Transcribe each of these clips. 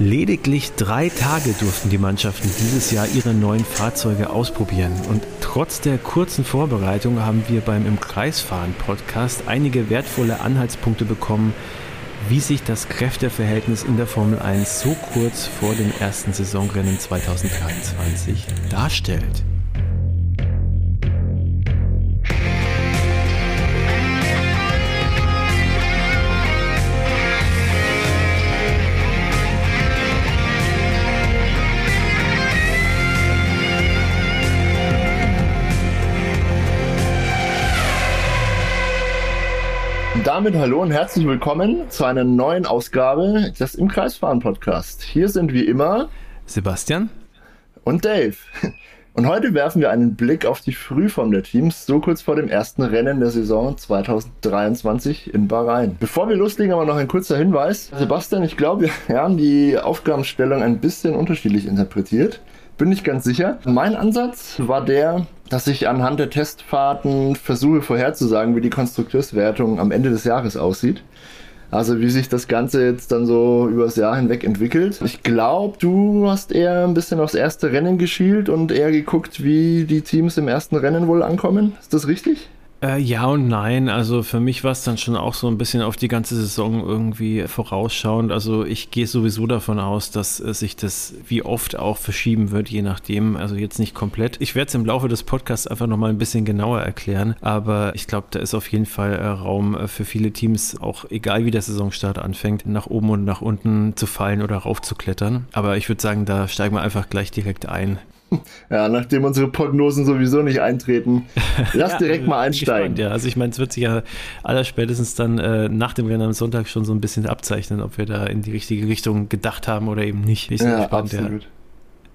Lediglich drei Tage durften die Mannschaften dieses Jahr ihre neuen Fahrzeuge ausprobieren. Und trotz der kurzen Vorbereitung haben wir beim Im Kreisfahren Podcast einige wertvolle Anhaltspunkte bekommen, wie sich das Kräfteverhältnis in der Formel 1 so kurz vor dem ersten Saisonrennen 2023 darstellt. Damit hallo und herzlich willkommen zu einer neuen Ausgabe des Im Kreisfahren Podcast. Hier sind wie immer Sebastian und Dave. Und heute werfen wir einen Blick auf die Frühform der Teams, so kurz vor dem ersten Rennen der Saison 2023 in Bahrain. Bevor wir loslegen, aber noch ein kurzer Hinweis. Sebastian, ich glaube, wir haben die Aufgabenstellung ein bisschen unterschiedlich interpretiert. Bin nicht ganz sicher. Mein Ansatz war der, dass ich anhand der Testfahrten versuche vorherzusagen, wie die Konstrukteurswertung am Ende des Jahres aussieht. Also wie sich das Ganze jetzt dann so übers Jahr hinweg entwickelt. Ich glaube, du hast eher ein bisschen aufs erste Rennen geschielt und eher geguckt, wie die Teams im ersten Rennen wohl ankommen. Ist das richtig? Äh, ja und nein. Also für mich war es dann schon auch so ein bisschen auf die ganze Saison irgendwie vorausschauend. Also ich gehe sowieso davon aus, dass äh, sich das wie oft auch verschieben wird, je nachdem. Also jetzt nicht komplett. Ich werde es im Laufe des Podcasts einfach nochmal ein bisschen genauer erklären. Aber ich glaube, da ist auf jeden Fall äh, Raum äh, für viele Teams, auch egal wie der Saisonstart anfängt, nach oben und nach unten zu fallen oder raufzuklettern. Aber ich würde sagen, da steigen wir einfach gleich direkt ein. Ja, nachdem unsere Prognosen sowieso nicht eintreten, lass ja, direkt mal einsteigen. Gespannt, ja, also ich meine, es wird sich ja allerspätestens dann äh, nach dem Rennen am Sonntag schon so ein bisschen abzeichnen, ob wir da in die richtige Richtung gedacht haben oder eben nicht. Ich ja, gespannt, absolut. Ja.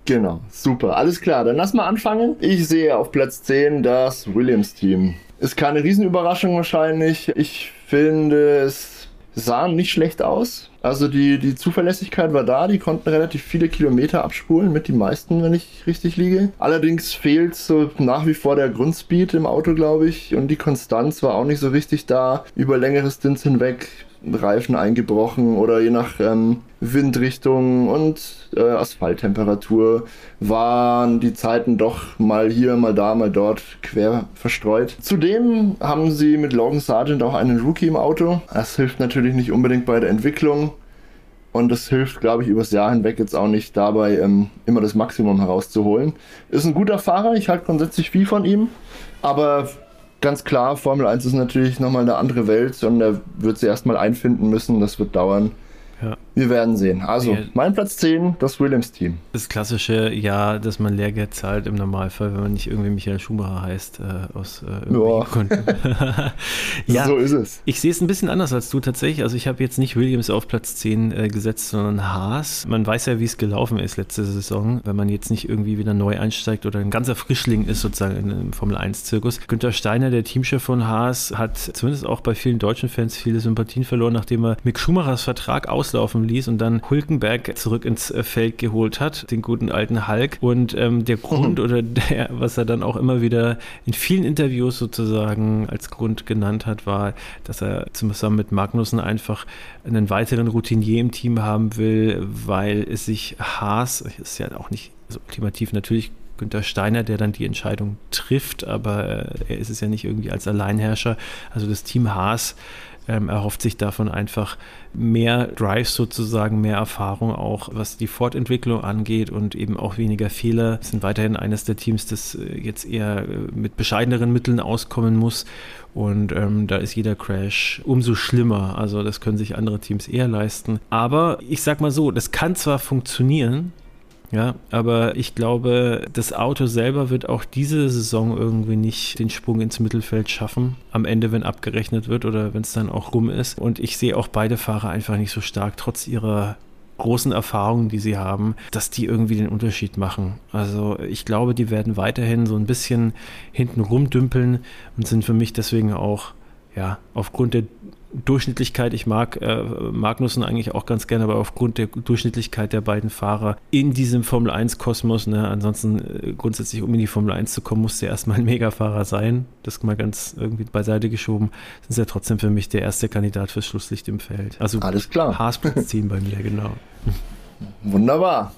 Genau, super. Alles klar, dann lass mal anfangen. Ich sehe auf Platz 10 das Williams-Team. Ist keine Riesenüberraschung wahrscheinlich. Ich finde, es sah nicht schlecht aus. Also die, die Zuverlässigkeit war da, die konnten relativ viele Kilometer abspulen, mit die meisten, wenn ich richtig liege. Allerdings fehlt so nach wie vor der Grundspeed im Auto, glaube ich, und die Konstanz war auch nicht so richtig da über längere Stints hinweg. Reifen eingebrochen oder je nach ähm, Windrichtung und äh, Asphalttemperatur waren die Zeiten doch mal hier, mal da, mal dort quer verstreut. Zudem haben sie mit Logan Sargent auch einen Rookie im Auto. Das hilft natürlich nicht unbedingt bei der Entwicklung. Und das hilft, glaube ich, übers Jahr hinweg jetzt auch nicht dabei, ähm, immer das Maximum herauszuholen. Ist ein guter Fahrer, ich halte grundsätzlich viel von ihm. Aber ganz klar, Formel 1 ist natürlich nochmal eine andere Welt und er wird sie erstmal einfinden müssen. Das wird dauern. Ja. Wir werden sehen. Also, mein Platz 10, das Williams-Team. Das klassische Ja, dass man Lehrgeld zahlt im Normalfall, wenn man nicht irgendwie Michael Schumacher heißt, äh, aus äh, Gründen. ja, so ist es. Ich sehe es ein bisschen anders als du tatsächlich. Also, ich habe jetzt nicht Williams auf Platz 10 äh, gesetzt, sondern Haas. Man weiß ja, wie es gelaufen ist letzte Saison, wenn man jetzt nicht irgendwie wieder neu einsteigt oder ein ganzer Frischling ist, sozusagen im Formel 1-Zirkus. Günter Steiner, der Teamchef von Haas, hat zumindest auch bei vielen deutschen Fans viele Sympathien verloren, nachdem er Mick Schumachers Vertrag auslaufen laufen ließ und dann Hulkenberg zurück ins äh, Feld geholt hat, den guten alten Hulk. Und ähm, der Grund oder der, was er dann auch immer wieder in vielen Interviews sozusagen als Grund genannt hat, war, dass er zusammen mit Magnussen einfach einen weiteren Routinier im Team haben will, weil es sich Haas, ist ja auch nicht so ultimativ natürlich Günther Steiner, der dann die Entscheidung trifft, aber äh, er ist es ja nicht irgendwie als Alleinherrscher. Also das Team Haas ähm, erhofft sich davon einfach mehr Drive sozusagen, mehr Erfahrung auch, was die Fortentwicklung angeht und eben auch weniger Fehler. Wir sind weiterhin eines der Teams, das äh, jetzt eher äh, mit bescheideneren Mitteln auskommen muss. Und ähm, da ist jeder Crash umso schlimmer. Also das können sich andere Teams eher leisten. Aber ich sag mal so, das kann zwar funktionieren, ja, aber ich glaube, das Auto selber wird auch diese Saison irgendwie nicht den Sprung ins Mittelfeld schaffen. Am Ende, wenn abgerechnet wird oder wenn es dann auch rum ist. Und ich sehe auch beide Fahrer einfach nicht so stark, trotz ihrer großen Erfahrungen, die sie haben, dass die irgendwie den Unterschied machen. Also ich glaube, die werden weiterhin so ein bisschen hinten rumdümpeln und sind für mich deswegen auch, ja, aufgrund der Durchschnittlichkeit, ich mag äh, Magnussen eigentlich auch ganz gerne, aber aufgrund der Durchschnittlichkeit der beiden Fahrer in diesem Formel 1-Kosmos, ne, ansonsten äh, grundsätzlich, um in die Formel 1 zu kommen, musste er erstmal ein Megafahrer sein. Das mal ganz irgendwie beiseite geschoben. Sind ja trotzdem für mich der erste Kandidat fürs Schlusslicht im Feld. Also alles klar. Platz 10 bei mir, genau. Wunderbar.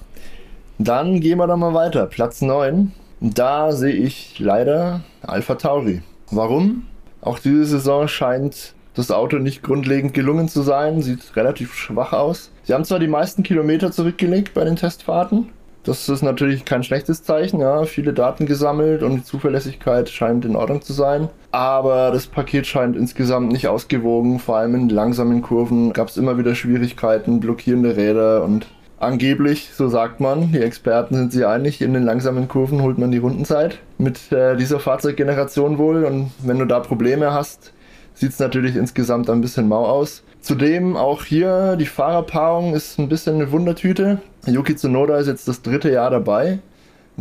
Dann gehen wir doch mal weiter. Platz 9. Da sehe ich leider Alpha Tauri. Warum? Auch diese Saison scheint das Auto nicht grundlegend gelungen zu sein. Sieht relativ schwach aus. Sie haben zwar die meisten Kilometer zurückgelegt bei den Testfahrten, das ist natürlich kein schlechtes Zeichen, ja. Viele Daten gesammelt und die Zuverlässigkeit scheint in Ordnung zu sein. Aber das Paket scheint insgesamt nicht ausgewogen. Vor allem in langsamen Kurven gab es immer wieder Schwierigkeiten, blockierende Räder und angeblich, so sagt man, die Experten sind sich einig, in den langsamen Kurven holt man die Rundenzeit mit äh, dieser Fahrzeuggeneration wohl. Und wenn du da Probleme hast, sieht es natürlich insgesamt ein bisschen mau aus. Zudem auch hier die Fahrerpaarung ist ein bisschen eine Wundertüte. Yuki Tsunoda ist jetzt das dritte Jahr dabei.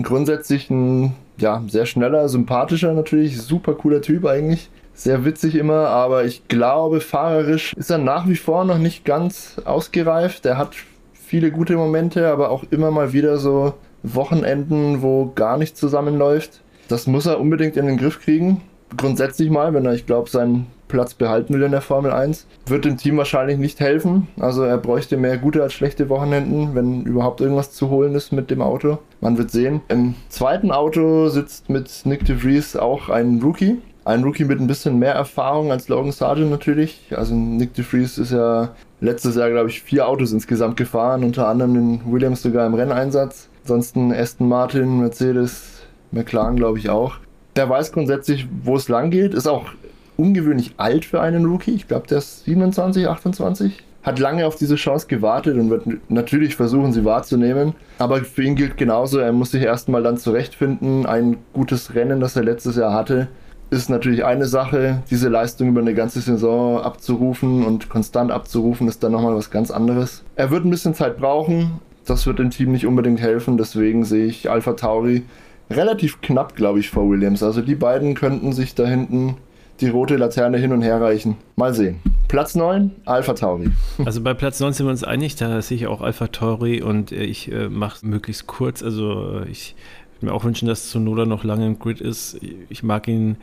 grundsätzlich ein ja, sehr schneller, sympathischer natürlich, super cooler Typ eigentlich. Sehr witzig immer, aber ich glaube, fahrerisch ist er nach wie vor noch nicht ganz ausgereift. Er hat viele gute Momente, aber auch immer mal wieder so Wochenenden, wo gar nichts zusammenläuft. Das muss er unbedingt in den Griff kriegen. Grundsätzlich mal, wenn er, ich glaube, sein Platz behalten will in der Formel 1. Wird dem Team wahrscheinlich nicht helfen. Also er bräuchte mehr gute als schlechte Wochenenden, wenn überhaupt irgendwas zu holen ist mit dem Auto. Man wird sehen. Im zweiten Auto sitzt mit Nick de Vries auch ein Rookie. Ein Rookie mit ein bisschen mehr Erfahrung als Logan Sargent natürlich. Also Nick de Vries ist ja letztes Jahr, glaube ich, vier Autos insgesamt gefahren, unter anderem den Williams sogar im Renneinsatz. Ansonsten Aston Martin, Mercedes, McLaren, glaube ich auch. Der weiß grundsätzlich, wo es lang geht, ist auch ungewöhnlich alt für einen Rookie. Ich glaube, der ist 27, 28. Hat lange auf diese Chance gewartet und wird natürlich versuchen, sie wahrzunehmen. Aber für ihn gilt genauso, er muss sich erstmal dann zurechtfinden. Ein gutes Rennen, das er letztes Jahr hatte, ist natürlich eine Sache. Diese Leistung über eine ganze Saison abzurufen und konstant abzurufen, ist dann nochmal was ganz anderes. Er wird ein bisschen Zeit brauchen. Das wird dem Team nicht unbedingt helfen. Deswegen sehe ich Alpha Tauri relativ knapp, glaube ich, vor Williams. Also die beiden könnten sich da hinten die rote Laterne hin und her reichen. Mal sehen. Platz 9, Alpha Tauri. Also bei Platz 9 sind wir uns einig, da sehe ich auch Alpha Tauri und äh, ich äh, mache es möglichst kurz. Also äh, ich würde mir auch wünschen, dass Sonoda noch lange im Grid ist. Ich mag ihn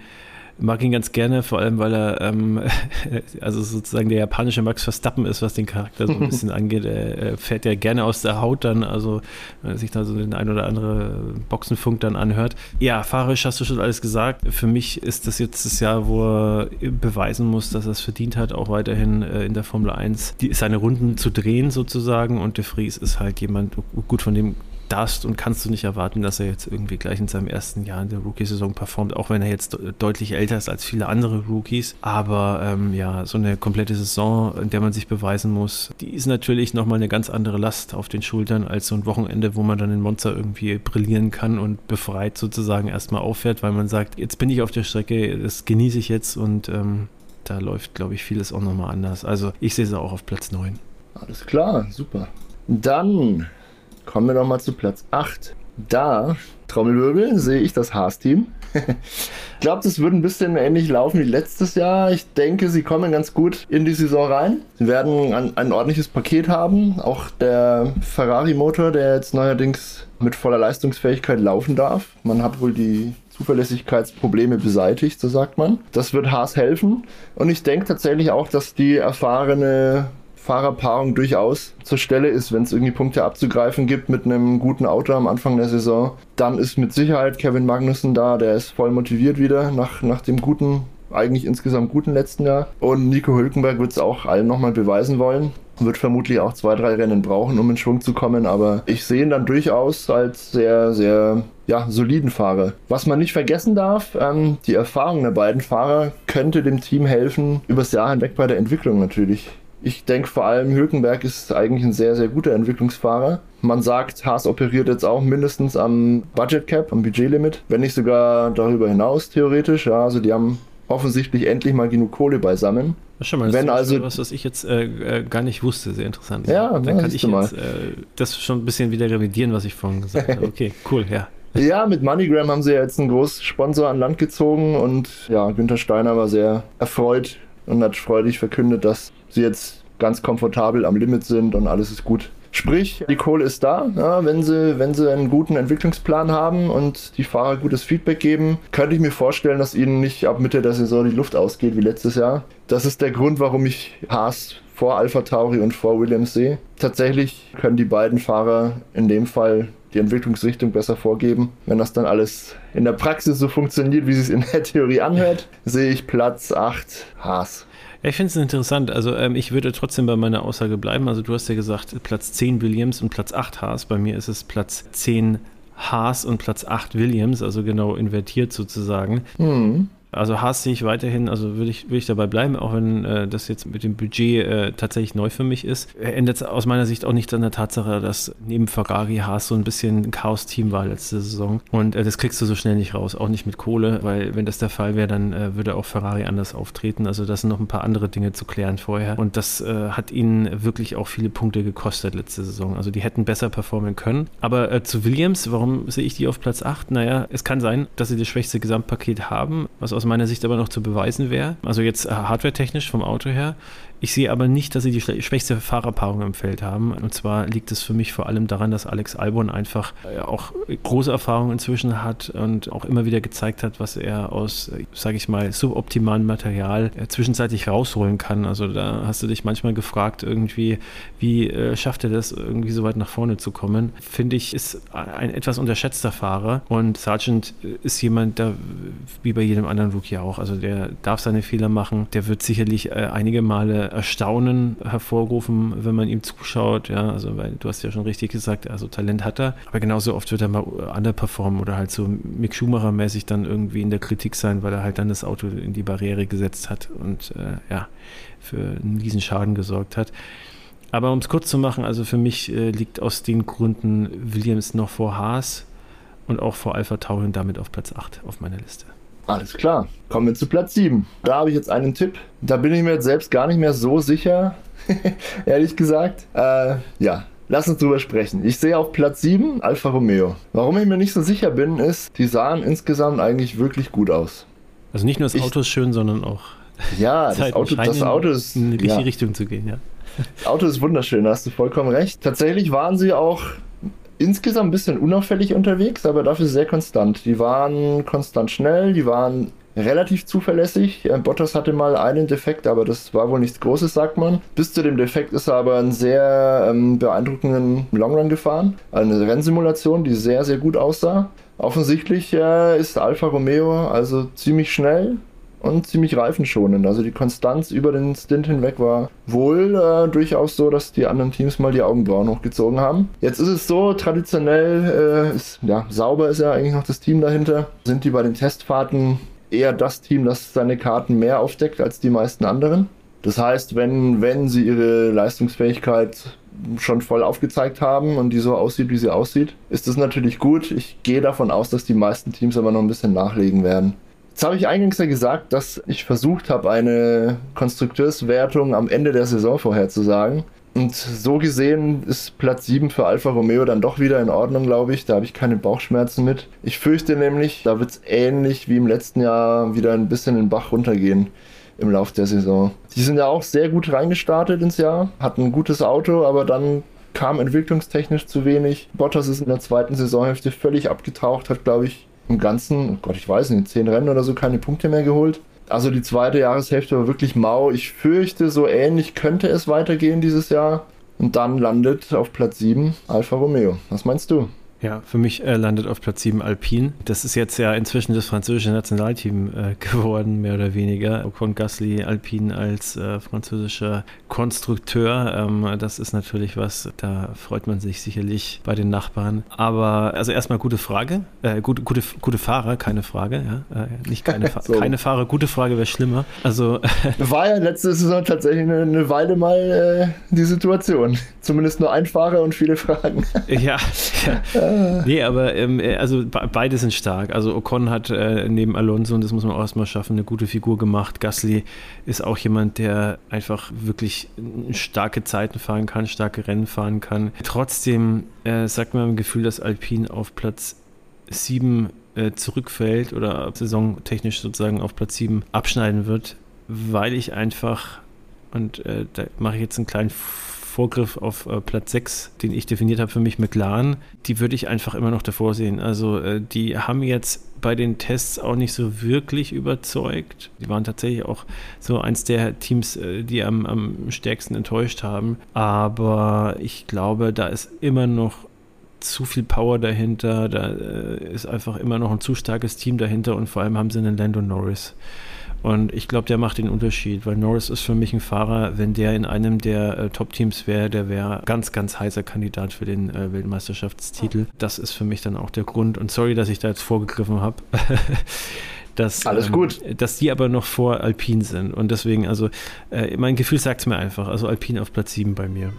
mag ihn ganz gerne, vor allem weil er ähm, also sozusagen der japanische Max Verstappen ist, was den Charakter so ein bisschen angeht. Er, fährt ja gerne aus der Haut dann, also wenn er sich da so den ein oder andere Boxenfunk dann anhört. Ja, fahrisch hast du schon alles gesagt. Für mich ist das jetzt das Jahr, wo er beweisen muss, dass er es verdient hat, auch weiterhin äh, in der Formel 1 die, seine Runden zu drehen sozusagen und De Vries ist halt jemand, gut, von dem darfst und kannst du nicht erwarten, dass er jetzt irgendwie gleich in seinem ersten Jahr in der Rookie-Saison performt, auch wenn er jetzt deutlich älter ist als viele andere Rookies. Aber ähm, ja, so eine komplette Saison, in der man sich beweisen muss, die ist natürlich nochmal eine ganz andere Last auf den Schultern als so ein Wochenende, wo man dann in Monster irgendwie brillieren kann und befreit sozusagen erstmal auffährt, weil man sagt, jetzt bin ich auf der Strecke, das genieße ich jetzt und ähm, da läuft, glaube ich, vieles auch nochmal anders. Also ich sehe sie auch auf Platz 9. Alles klar, super. Dann Kommen wir nochmal zu Platz 8. Da, Trommelwirbel, sehe ich das Haas-Team. ich glaube, das wird ein bisschen ähnlich laufen wie letztes Jahr. Ich denke, sie kommen ganz gut in die Saison rein. Sie werden ein, ein ordentliches Paket haben. Auch der Ferrari-Motor, der jetzt neuerdings mit voller Leistungsfähigkeit laufen darf. Man hat wohl die Zuverlässigkeitsprobleme beseitigt, so sagt man. Das wird Haas helfen. Und ich denke tatsächlich auch, dass die erfahrene Fahrerpaarung durchaus zur Stelle ist, wenn es irgendwie Punkte abzugreifen gibt mit einem guten Auto am Anfang der Saison. Dann ist mit Sicherheit Kevin Magnussen da, der ist voll motiviert wieder nach, nach dem guten, eigentlich insgesamt guten letzten Jahr. Und Nico Hülkenberg wird es auch allen nochmal beweisen wollen. Wird vermutlich auch zwei, drei Rennen brauchen, um in Schwung zu kommen, aber ich sehe ihn dann durchaus als sehr, sehr ja, soliden Fahrer. Was man nicht vergessen darf, ähm, die Erfahrung der beiden Fahrer könnte dem Team helfen, übers Jahr hinweg bei der Entwicklung natürlich. Ich denke vor allem, Hülkenberg ist eigentlich ein sehr, sehr guter Entwicklungsfahrer. Man sagt, Haas operiert jetzt auch mindestens am Budget Cap, am Budgetlimit, wenn nicht sogar darüber hinaus theoretisch. Ja, also die haben offensichtlich endlich mal genug Kohle beisammen. Schau mal, das wenn ist also was, was ich jetzt äh, äh, gar nicht wusste, sehr interessant. Ja, dann kann ich jetzt äh, das schon ein bisschen wieder revidieren, was ich vorhin gesagt habe. Okay, cool, ja. Ja, mit MoneyGram haben sie ja jetzt einen großen Sponsor an Land gezogen und ja, Günther Steiner war sehr erfreut und hat freudig verkündet, dass sie jetzt ganz komfortabel am Limit sind und alles ist gut. Sprich, die Kohle ist da. Ja, wenn, sie, wenn sie einen guten Entwicklungsplan haben und die Fahrer gutes Feedback geben, könnte ich mir vorstellen, dass ihnen nicht ab Mitte der Saison die Luft ausgeht wie letztes Jahr. Das ist der Grund, warum ich Haas vor Alpha Tauri und vor Williams sehe. Tatsächlich können die beiden Fahrer in dem Fall die Entwicklungsrichtung besser vorgeben. Wenn das dann alles in der Praxis so funktioniert, wie es in der Theorie anhört, sehe ich Platz 8 Haas. Ich finde es interessant. Also ähm, ich würde trotzdem bei meiner Aussage bleiben. Also du hast ja gesagt, Platz 10 Williams und Platz 8 Haas. Bei mir ist es Platz 10 Haas und Platz 8 Williams, also genau invertiert sozusagen. Mhm. Also Haas sehe ich weiterhin, also würde ich, würde ich dabei bleiben, auch wenn äh, das jetzt mit dem Budget äh, tatsächlich neu für mich ist. Ändert aus meiner Sicht auch nichts an der Tatsache, dass neben Ferrari Haas so ein bisschen ein Chaos-Team war letzte Saison. Und äh, das kriegst du so schnell nicht raus, auch nicht mit Kohle, weil wenn das der Fall wäre, dann äh, würde auch Ferrari anders auftreten. Also das sind noch ein paar andere Dinge zu klären vorher. Und das äh, hat ihnen wirklich auch viele Punkte gekostet letzte Saison. Also die hätten besser performen können. Aber äh, zu Williams, warum sehe ich die auf Platz 8? Naja, es kann sein, dass sie das schwächste Gesamtpaket haben, was aus aus meiner Sicht aber noch zu beweisen wäre. Also jetzt äh, hardware-technisch vom Auto her. Ich sehe aber nicht, dass sie die schwächste Fahrerpaarung im Feld haben. Und zwar liegt es für mich vor allem daran, dass Alex Albon einfach äh, auch große Erfahrungen inzwischen hat und auch immer wieder gezeigt hat, was er aus, äh, sage ich mal, suboptimalem Material zwischenzeitlich rausholen kann. Also da hast du dich manchmal gefragt, irgendwie, wie äh, schafft er das, irgendwie so weit nach vorne zu kommen. Finde ich, ist ein etwas unterschätzter Fahrer und Sargent ist jemand, der wie bei jedem anderen Rookie auch. Also der darf seine Fehler machen. Der wird sicherlich äh, einige Male Erstaunen hervorrufen, wenn man ihm zuschaut. Ja, also weil du hast ja schon richtig gesagt, also Talent hat er. Aber genauso oft wird er mal underperformen oder halt so Mick Schumacher-mäßig dann irgendwie in der Kritik sein, weil er halt dann das Auto in die Barriere gesetzt hat und äh, ja, für einen riesen Schaden gesorgt hat. Aber um es kurz zu machen, also für mich äh, liegt aus den Gründen Williams noch vor Haas und auch vor Alpha Tauri und damit auf Platz 8 auf meiner Liste. Alles klar. Kommen wir zu Platz 7. Da habe ich jetzt einen Tipp. Da bin ich mir jetzt selbst gar nicht mehr so sicher, ehrlich gesagt. Äh, ja, Lass uns drüber sprechen. Ich sehe auf Platz 7 Alfa Romeo. Warum ich mir nicht so sicher bin, ist, die sahen insgesamt eigentlich wirklich gut aus. Also nicht nur das Auto ist schön, sondern auch. Ja, das Auto, das Auto ist. In die richtige ja. Richtung zu gehen, ja. Das Auto ist wunderschön, da hast du vollkommen recht. Tatsächlich waren sie auch insgesamt ein bisschen unauffällig unterwegs, aber dafür sehr konstant. Die waren konstant schnell, die waren relativ zuverlässig. Äh, Bottas hatte mal einen Defekt, aber das war wohl nichts Großes, sagt man. Bis zu dem Defekt ist er aber einen sehr ähm, beeindruckenden Longrun gefahren. Eine Rennsimulation, die sehr, sehr gut aussah. Offensichtlich äh, ist Alfa Romeo also ziemlich schnell, und ziemlich reifenschonend. Also die Konstanz über den Stint hinweg war wohl äh, durchaus so, dass die anderen Teams mal die Augenbrauen hochgezogen haben. Jetzt ist es so, traditionell äh, ist, ja, sauber ist ja eigentlich noch das Team dahinter. Sind die bei den Testfahrten eher das Team, das seine Karten mehr aufdeckt als die meisten anderen. Das heißt, wenn, wenn sie ihre Leistungsfähigkeit schon voll aufgezeigt haben und die so aussieht, wie sie aussieht, ist das natürlich gut. Ich gehe davon aus, dass die meisten Teams aber noch ein bisschen nachlegen werden. Jetzt habe ich eingangs ja gesagt, dass ich versucht habe, eine Konstrukteurswertung am Ende der Saison vorherzusagen. Und so gesehen ist Platz 7 für Alfa Romeo dann doch wieder in Ordnung, glaube ich. Da habe ich keine Bauchschmerzen mit. Ich fürchte nämlich, da wird es ähnlich wie im letzten Jahr wieder ein bisschen in den Bach runtergehen im Lauf der Saison. Die sind ja auch sehr gut reingestartet ins Jahr, hatten ein gutes Auto, aber dann kam entwicklungstechnisch zu wenig. Bottas ist in der zweiten Saisonhälfte völlig abgetaucht, hat, glaube ich, im Ganzen, oh Gott, ich weiß nicht, zehn Rennen oder so keine Punkte mehr geholt. Also die zweite Jahreshälfte war wirklich mau. Ich fürchte, so ähnlich könnte es weitergehen dieses Jahr. Und dann landet auf Platz 7 Alfa Romeo. Was meinst du? Ja, für mich äh, landet auf Platz 7 Alpine. Das ist jetzt ja inzwischen das französische Nationalteam äh, geworden, mehr oder weniger. Ocon Gasly Alpine als äh, französischer Konstrukteur. Ähm, das ist natürlich was, da freut man sich sicherlich bei den Nachbarn. Aber also erstmal gute Frage. Äh, gute, gute, gute Fahrer, keine Frage. Ja? Äh, nicht keine, Fa so. keine Fahrer, gute Frage wäre schlimmer. Also, War ja letzte Saison tatsächlich eine, eine Weile mal äh, die Situation. Zumindest nur ein Fahrer und viele Fragen. ja, ja. Nee, aber ähm, äh, also beide sind stark. Also Ocon hat äh, neben Alonso, und das muss man auch erstmal schaffen, eine gute Figur gemacht. Gasly ist auch jemand, der einfach wirklich starke Zeiten fahren kann, starke Rennen fahren kann. Trotzdem äh, sagt man im Gefühl, dass Alpine auf Platz 7 äh, zurückfällt oder saisontechnisch sozusagen auf Platz 7 abschneiden wird, weil ich einfach, und äh, da mache ich jetzt einen kleinen Vorgriff auf äh, Platz 6, den ich definiert habe für mich, McLaren, die würde ich einfach immer noch davor sehen. Also äh, die haben jetzt bei den Tests auch nicht so wirklich überzeugt. Die waren tatsächlich auch so eins der Teams, äh, die am, am stärksten enttäuscht haben. Aber ich glaube, da ist immer noch zu viel Power dahinter, da äh, ist einfach immer noch ein zu starkes Team dahinter und vor allem haben sie einen Lando Norris. Und ich glaube, der macht den Unterschied, weil Norris ist für mich ein Fahrer, wenn der in einem der äh, Top-Teams wäre, der wäre ganz, ganz heißer Kandidat für den äh, Weltmeisterschaftstitel. Das ist für mich dann auch der Grund. Und sorry, dass ich da jetzt vorgegriffen habe. dass, Alles ähm, gut. dass die aber noch vor Alpine sind. Und deswegen, also äh, mein Gefühl sagt es mir einfach. Also Alpine auf Platz 7 bei mir.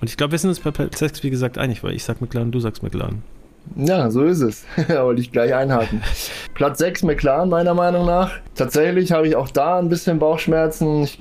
Und ich glaube, wir sind uns bei Platz 6, wie gesagt, einig, weil ich sag McLaren, du sagst McLaren. Ja, so ist es. Wollte ich gleich einhaken. Platz 6 McLaren meiner Meinung nach. Tatsächlich habe ich auch da ein bisschen Bauchschmerzen. Ich,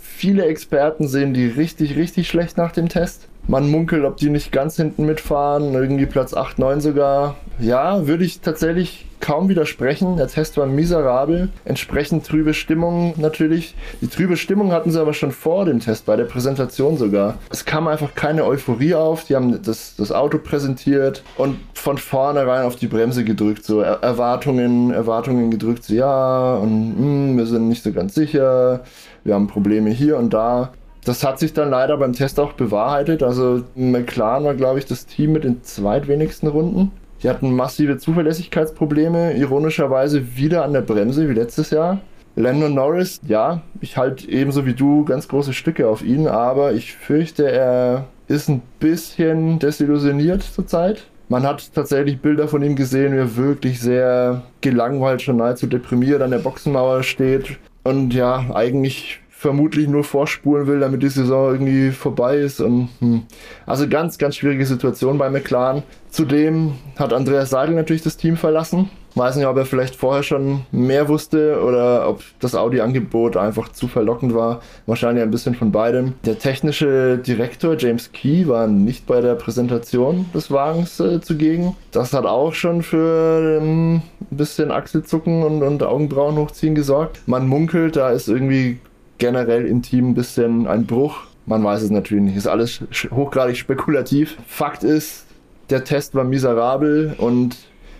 viele Experten sehen die richtig, richtig schlecht nach dem Test. Man munkelt, ob die nicht ganz hinten mitfahren, irgendwie Platz 8, 9 sogar. Ja, würde ich tatsächlich kaum widersprechen. Der Test war miserabel. Entsprechend trübe Stimmung natürlich. Die trübe Stimmung hatten sie aber schon vor dem Test, bei der Präsentation sogar. Es kam einfach keine Euphorie auf. Die haben das, das Auto präsentiert und von vornherein auf die Bremse gedrückt. So er Erwartungen, Erwartungen gedrückt. So, ja, und mh, hm, wir sind nicht so ganz sicher. Wir haben Probleme hier und da. Das hat sich dann leider beim Test auch bewahrheitet. Also McLaren war, glaube ich, das Team mit den zweitwenigsten Runden. Die hatten massive Zuverlässigkeitsprobleme, ironischerweise wieder an der Bremse wie letztes Jahr. Landon Norris, ja, ich halte ebenso wie du ganz große Stücke auf ihn, aber ich fürchte, er ist ein bisschen desillusioniert zurzeit. Man hat tatsächlich Bilder von ihm gesehen, wie er wirklich sehr gelangweilt, schon nahezu deprimiert an der Boxenmauer steht. Und ja, eigentlich vermutlich nur vorspulen will, damit die Saison irgendwie vorbei ist. Und, hm. Also ganz, ganz schwierige Situation bei McLaren. Zudem hat Andreas Seidel natürlich das Team verlassen. Weiß nicht, ob er vielleicht vorher schon mehr wusste oder ob das Audi-Angebot einfach zu verlockend war. Wahrscheinlich ein bisschen von beidem. Der technische Direktor James Key war nicht bei der Präsentation des Wagens äh, zugegen. Das hat auch schon für ähm, ein bisschen Achselzucken und, und Augenbrauen hochziehen gesorgt. Man munkelt, da ist irgendwie generell im Team ein bisschen ein Bruch. Man weiß es natürlich nicht. Ist alles hochgradig spekulativ. Fakt ist, der Test war miserabel und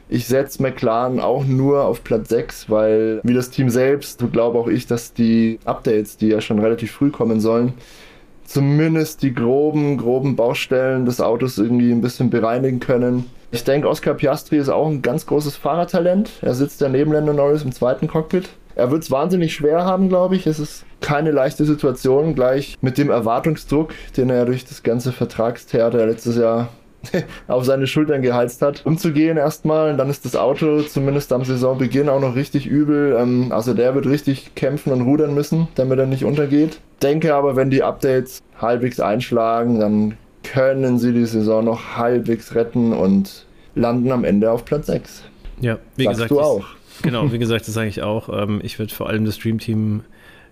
ich setze McLaren auch nur auf Platz 6, weil wie das Team selbst, so glaube auch ich, dass die Updates, die ja schon relativ früh kommen sollen, zumindest die groben, groben Baustellen des Autos irgendwie ein bisschen bereinigen können. Ich denke, Oscar Piastri ist auch ein ganz großes Fahrertalent. Er sitzt ja neben Lando Norris im zweiten Cockpit. Er wird es wahnsinnig schwer haben, glaube ich. Es ist keine leichte Situation, gleich mit dem Erwartungsdruck, den er durch das ganze Vertragstheater letztes Jahr auf seine Schultern geheizt hat, umzugehen erstmal. Dann ist das Auto zumindest am Saisonbeginn auch noch richtig übel. Ähm, also der wird richtig kämpfen und rudern müssen, damit er nicht untergeht. Denke aber, wenn die Updates halbwegs einschlagen, dann können sie die Saison noch halbwegs retten und landen am Ende auf Platz 6. Ja, wie Sagst gesagt. Du auch. Genau, wie gesagt, das sage ich auch. Ähm, ich würde vor allem das Dreamteam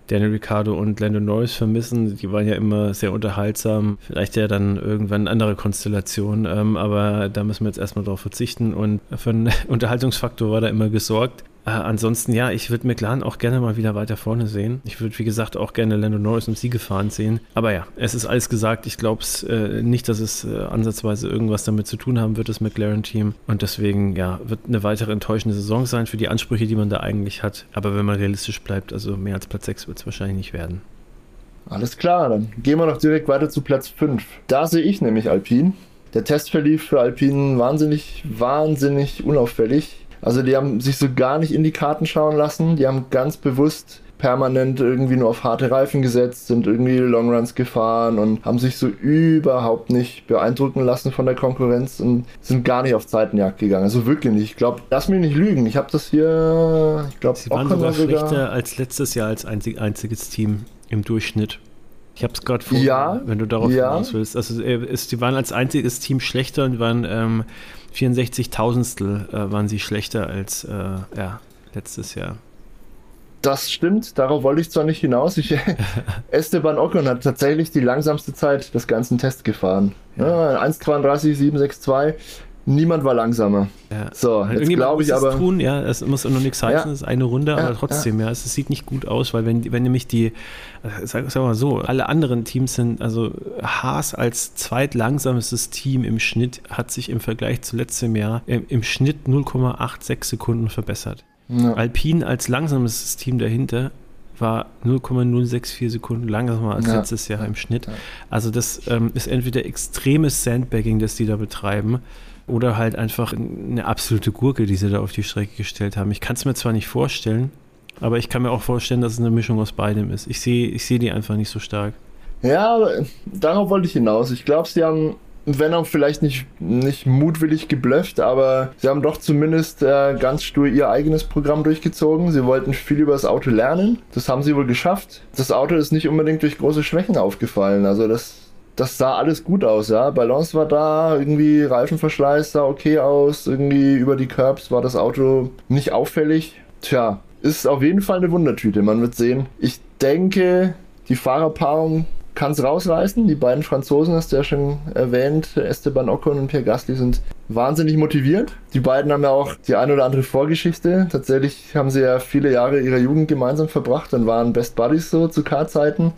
Daniel Ricciardo und Lando Norris vermissen. Die waren ja immer sehr unterhaltsam. Vielleicht ja dann irgendwann eine andere Konstellation, ähm, aber da müssen wir jetzt erstmal drauf verzichten. Und für einen Unterhaltungsfaktor war da immer gesorgt. Äh, ansonsten, ja, ich würde McLaren auch gerne mal wieder weiter vorne sehen. Ich würde, wie gesagt, auch gerne Lando Norris im Sieg gefahren sehen. Aber ja, es ist alles gesagt. Ich glaube äh, nicht, dass es äh, ansatzweise irgendwas damit zu tun haben wird, das McLaren-Team. Und deswegen, ja, wird eine weitere enttäuschende Saison sein für die Ansprüche, die man da eigentlich hat. Aber wenn man realistisch bleibt, also mehr als Platz 6 wird es wahrscheinlich nicht werden. Alles klar, dann gehen wir doch direkt weiter zu Platz 5. Da sehe ich nämlich Alpine. Der Test verlief für Alpine wahnsinnig, wahnsinnig unauffällig. Also die haben sich so gar nicht in die Karten schauen lassen. Die haben ganz bewusst permanent irgendwie nur auf harte Reifen gesetzt, sind irgendwie Longruns gefahren und haben sich so überhaupt nicht beeindrucken lassen von der Konkurrenz und sind gar nicht auf Zeitenjagd gegangen. Also wirklich nicht. Ich glaube, lass mich nicht lügen. Ich habe das hier, ich glaube, Sie waren sogar, sogar schlechter als letztes Jahr als einzig, einziges Team im Durchschnitt. Ich habe es gerade vor, ja, wenn du darauf ja. hinaus willst. Also ist, die waren als einziges Team schlechter und waren ähm, 64 Tausendstel äh, waren sie schlechter als äh, ja, letztes Jahr. Das stimmt, darauf wollte ich zwar nicht hinaus. Ich, Esteban Ocon hat tatsächlich die langsamste Zeit des ganzen Tests gefahren. Ja. Ja, 1,32,762. Niemand war langsamer. Ja. So, jetzt glaube ich aber. Tun, ja, es muss noch nichts heißen, ja. es ist eine Runde, ja, aber trotzdem, ja. es sieht nicht gut aus, weil wenn, wenn nämlich die, äh, sag, sag mal so, alle anderen Teams sind, also Haas als zweitlangsamstes Team im Schnitt hat sich im Vergleich zu letztem Jahr im, im Schnitt 0,86 Sekunden verbessert. Alpine als langsamstes Team dahinter war 0,064 Sekunden langsamer als ja. letztes Jahr im Schnitt. Also das ähm, ist entweder extremes Sandbagging, das die da betreiben, oder halt einfach eine absolute Gurke, die sie da auf die Strecke gestellt haben. Ich kann es mir zwar nicht vorstellen, aber ich kann mir auch vorstellen, dass es eine Mischung aus beidem ist. Ich sehe ich seh die einfach nicht so stark. Ja, darauf wollte ich hinaus. Ich glaube, sie haben, wenn auch vielleicht nicht, nicht mutwillig geblufft, aber sie haben doch zumindest äh, ganz stur ihr eigenes Programm durchgezogen. Sie wollten viel über das Auto lernen. Das haben sie wohl geschafft. Das Auto ist nicht unbedingt durch große Schwächen aufgefallen. Also das das sah alles gut aus, ja. Balance war da, irgendwie Reifenverschleiß sah okay aus, irgendwie über die Curbs war das Auto nicht auffällig. Tja, ist auf jeden Fall eine Wundertüte, man wird sehen. Ich denke, die Fahrerpaarung kann es rausreißen. Die beiden Franzosen, hast du ja schon erwähnt, Esteban Ocon und Pierre Gasly, sind wahnsinnig motiviert. Die beiden haben ja auch die eine oder andere Vorgeschichte. Tatsächlich haben sie ja viele Jahre ihrer Jugend gemeinsam verbracht und waren Best Buddies so zu K-Zeiten.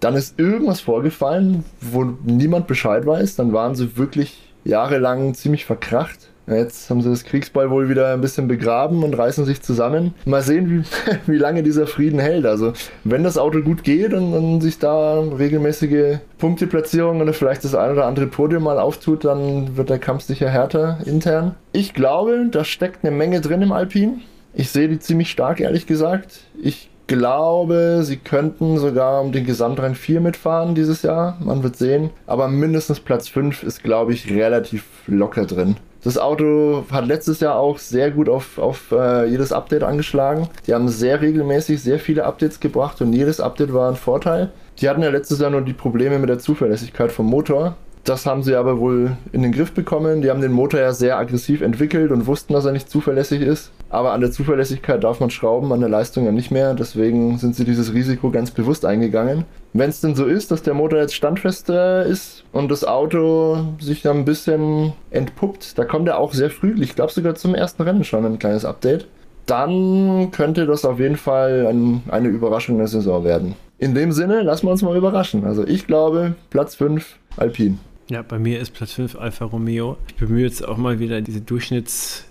Dann ist irgendwas vorgefallen, wo niemand Bescheid weiß. Dann waren sie wirklich jahrelang ziemlich verkracht. Jetzt haben sie das Kriegsball wohl wieder ein bisschen begraben und reißen sich zusammen. Mal sehen, wie, wie lange dieser Frieden hält. Also, wenn das Auto gut geht und, und sich da regelmäßige Punkteplatzierungen oder vielleicht das ein oder andere Podium mal auftut, dann wird der Kampf sicher härter intern. Ich glaube, da steckt eine Menge drin im Alpin. Ich sehe die ziemlich stark, ehrlich gesagt. Ich glaube, sie könnten sogar um den Gesamtrang 4 mitfahren dieses Jahr. Man wird sehen. Aber mindestens Platz 5 ist, glaube ich, relativ locker drin. Das Auto hat letztes Jahr auch sehr gut auf, auf äh, jedes Update angeschlagen. Die haben sehr regelmäßig sehr viele Updates gebracht und jedes Update war ein Vorteil. Die hatten ja letztes Jahr nur die Probleme mit der Zuverlässigkeit vom Motor. Das haben sie aber wohl in den Griff bekommen. Die haben den Motor ja sehr aggressiv entwickelt und wussten, dass er nicht zuverlässig ist. Aber an der Zuverlässigkeit darf man schrauben, an der Leistung ja nicht mehr. Deswegen sind sie dieses Risiko ganz bewusst eingegangen. Wenn es denn so ist, dass der Motor jetzt standfester ist und das Auto sich dann ein bisschen entpuppt, da kommt er auch sehr früh, ich glaube sogar zum ersten Rennen schon ein kleines Update, dann könnte das auf jeden Fall ein, eine Überraschung der Saison werden. In dem Sinne, lassen wir uns mal überraschen. Also ich glaube, Platz 5 Alpine. Ja, bei mir ist Platz 5 Alfa Romeo. Ich bemühe jetzt auch mal wieder diese Durchschnitts-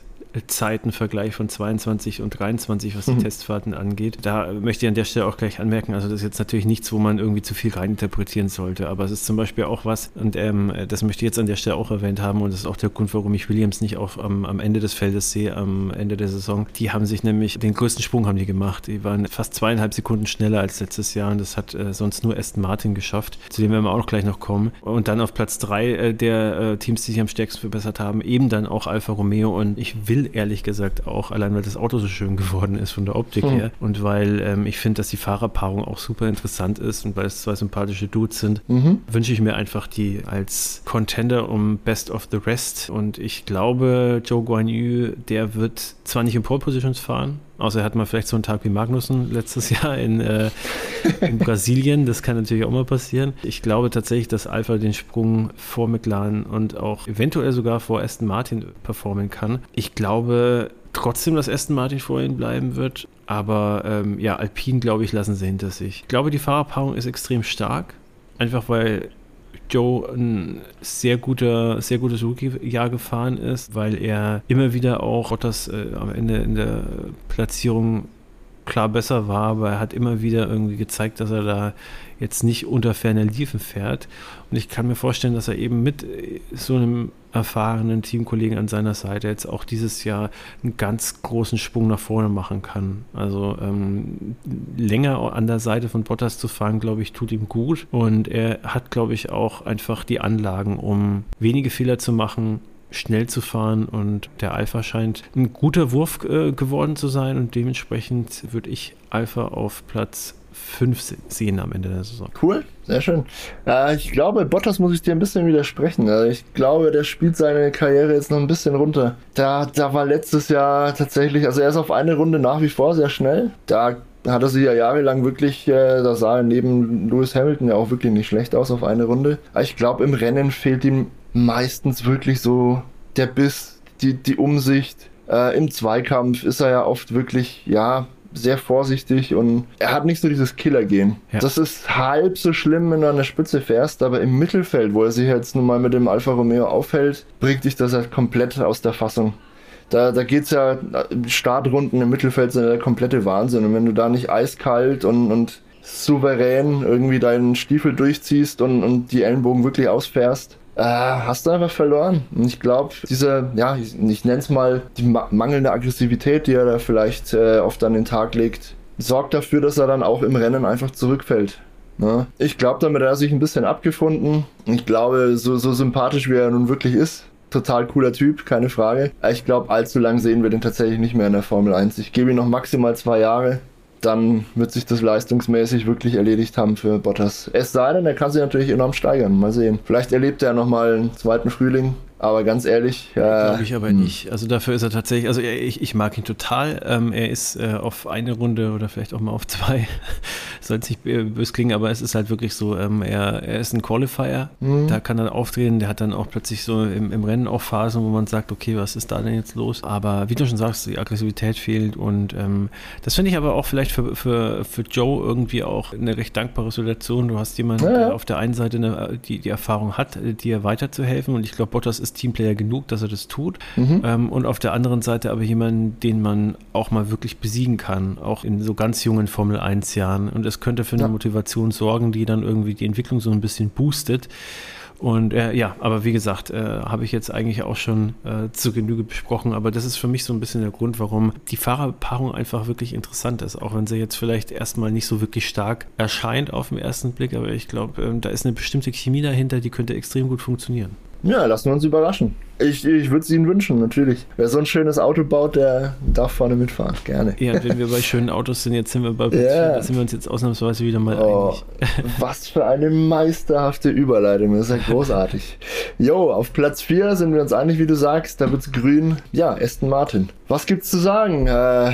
Zeitenvergleich von 22 und 23, was die mhm. Testfahrten angeht. Da möchte ich an der Stelle auch gleich anmerken, also das ist jetzt natürlich nichts, wo man irgendwie zu viel reininterpretieren sollte, aber es ist zum Beispiel auch was, und ähm, das möchte ich jetzt an der Stelle auch erwähnt haben, und das ist auch der Grund, warum ich Williams nicht auf, am, am Ende des Feldes sehe, am Ende der Saison. Die haben sich nämlich, den größten Sprung haben die gemacht. Die waren fast zweieinhalb Sekunden schneller als letztes Jahr und das hat äh, sonst nur Aston Martin geschafft, zu dem werden wir auch gleich noch kommen. Und dann auf Platz drei äh, der äh, Teams, die sich am stärksten verbessert haben, eben dann auch Alfa Romeo und ich will ehrlich gesagt auch, allein weil das Auto so schön geworden ist von der Optik hm. her und weil ähm, ich finde, dass die Fahrerpaarung auch super interessant ist und weil es zwei sympathische Dudes sind, mhm. wünsche ich mir einfach die als Contender um Best of the Rest und ich glaube, Joe Guan Yu, der wird zwar nicht in Pole Positions fahren, Außer er hat mal vielleicht so einen Tag wie Magnussen letztes Jahr in, äh, in Brasilien. Das kann natürlich auch mal passieren. Ich glaube tatsächlich, dass Alpha den Sprung vor McLaren und auch eventuell sogar vor Aston Martin performen kann. Ich glaube trotzdem, dass Aston Martin vor ihnen bleiben wird. Aber ähm, ja, Alpine, glaube ich, lassen sie hinter sich. Ich glaube, die Fahrerpaarung ist extrem stark. Einfach weil Joe ein sehr guter, sehr gutes Rookie-Jahr gefahren ist, weil er immer wieder auch Bottas äh, am Ende in der Platzierung klar besser war, aber er hat immer wieder irgendwie gezeigt, dass er da jetzt nicht unter ferner Liefen fährt. Und ich kann mir vorstellen, dass er eben mit so einem erfahrenen Teamkollegen an seiner Seite jetzt auch dieses Jahr einen ganz großen Sprung nach vorne machen kann. Also ähm, länger an der Seite von Bottas zu fahren, glaube ich, tut ihm gut. Und er hat, glaube ich, auch einfach die Anlagen, um wenige Fehler zu machen, schnell zu fahren und der Alpha scheint ein guter Wurf äh, geworden zu sein und dementsprechend würde ich Alpha auf Platz 5 sehen am Ende der Saison. Cool, sehr schön. Äh, ich glaube, Bottas muss ich dir ein bisschen widersprechen. Also ich glaube, der spielt seine Karriere jetzt noch ein bisschen runter. Da, da war letztes Jahr tatsächlich, also er ist auf eine Runde nach wie vor sehr schnell. Da hat er sich ja jahrelang wirklich, äh, da sah er neben Lewis Hamilton ja auch wirklich nicht schlecht aus auf eine Runde. Aber ich glaube, im Rennen fehlt ihm meistens wirklich so der Biss, die, die Umsicht. Äh, Im Zweikampf ist er ja oft wirklich, ja, sehr vorsichtig und er hat nicht so dieses Killer-Gehen. Ja. Das ist halb so schlimm, wenn du an der Spitze fährst, aber im Mittelfeld, wo er sich jetzt nun mal mit dem Alfa Romeo aufhält, bringt dich das halt komplett aus der Fassung. Da, da geht es ja, Startrunden im Mittelfeld sind ja der komplette Wahnsinn. Und wenn du da nicht eiskalt und, und souverän irgendwie deinen Stiefel durchziehst und, und die Ellenbogen wirklich ausfährst, äh, hast du einfach verloren. Und ich glaube, diese, ja, ich, ich nenne es mal die ma mangelnde Aggressivität, die er da vielleicht äh, oft an den Tag legt, sorgt dafür, dass er dann auch im Rennen einfach zurückfällt. Ne? Ich glaube, damit hat er sich ein bisschen abgefunden. Ich glaube, so, so sympathisch wie er nun wirklich ist, total cooler Typ, keine Frage. Ich glaube, allzu lang sehen wir den tatsächlich nicht mehr in der Formel 1. Ich gebe ihm noch maximal zwei Jahre dann wird sich das leistungsmäßig wirklich erledigt haben für Bottas. Es sei denn, er kann sich natürlich enorm steigern. Mal sehen. Vielleicht erlebt er nochmal einen zweiten Frühling. Aber ganz ehrlich. Äh, Glaube ich aber hm. nicht. Also dafür ist er tatsächlich, also ich, ich mag ihn total. Ähm, er ist äh, auf eine Runde oder vielleicht auch mal auf zwei, soll es nicht böse klingen, aber es ist halt wirklich so, ähm, er, er ist ein Qualifier, mhm. da kann er auftreten, der hat dann auch plötzlich so im, im Rennen auch Phasen, wo man sagt, okay, was ist da denn jetzt los? Aber wie du schon sagst, die Aggressivität fehlt und ähm, das finde ich aber auch vielleicht für, für, für Joe irgendwie auch eine recht dankbare Situation. Du hast jemanden, ja. der auf der einen Seite eine, die, die Erfahrung hat, dir weiterzuhelfen und ich glaube, Bottas ist ist Teamplayer genug, dass er das tut. Mhm. Ähm, und auf der anderen Seite aber jemanden, den man auch mal wirklich besiegen kann, auch in so ganz jungen Formel 1 Jahren. Und es könnte für eine ja. Motivation sorgen, die dann irgendwie die Entwicklung so ein bisschen boostet. Und äh, ja, aber wie gesagt, äh, habe ich jetzt eigentlich auch schon äh, zu Genüge besprochen. Aber das ist für mich so ein bisschen der Grund, warum die Fahrerpaarung einfach wirklich interessant ist. Auch wenn sie jetzt vielleicht erstmal nicht so wirklich stark erscheint auf den ersten Blick. Aber ich glaube, ähm, da ist eine bestimmte Chemie dahinter, die könnte extrem gut funktionieren. Ja, lassen wir uns überraschen. Ich, ich würde es Ihnen wünschen, natürlich. Wer so ein schönes Auto baut, der darf vorne mitfahren. Gerne. Ja, wenn wir bei schönen Autos sind, jetzt sind wir bei yeah. da sind wir uns jetzt ausnahmsweise wieder mal oh, einig. was für eine meisterhafte Überleitung. Das ist ja großartig. Jo, auf Platz 4 sind wir uns einig, wie du sagst. Da wird's grün. Ja, Aston Martin. Was gibt's zu sagen? Äh,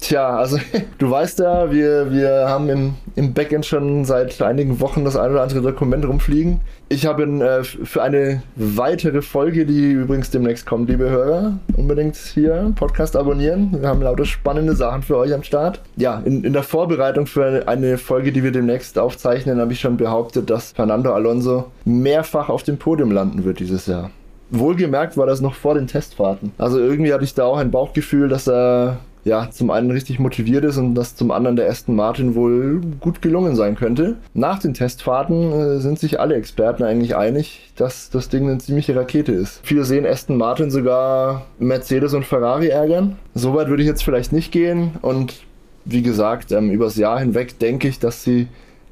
Tja, also du weißt ja, wir, wir haben im, im Backend schon seit einigen Wochen das ein oder andere Dokument rumfliegen. Ich habe äh, für eine weitere Folge, die übrigens demnächst kommt, liebe Hörer, unbedingt hier Podcast abonnieren. Wir haben lauter spannende Sachen für euch am Start. Ja, in, in der Vorbereitung für eine Folge, die wir demnächst aufzeichnen, habe ich schon behauptet, dass Fernando Alonso mehrfach auf dem Podium landen wird dieses Jahr. Wohlgemerkt war das noch vor den Testfahrten. Also irgendwie hatte ich da auch ein Bauchgefühl, dass er ja, zum einen richtig motiviert ist und dass zum anderen der Aston Martin wohl gut gelungen sein könnte. Nach den Testfahrten äh, sind sich alle Experten eigentlich einig, dass das Ding eine ziemliche Rakete ist. Viele sehen Aston Martin sogar Mercedes und Ferrari ärgern. Soweit würde ich jetzt vielleicht nicht gehen und wie gesagt, ähm, übers Jahr hinweg denke ich, dass sie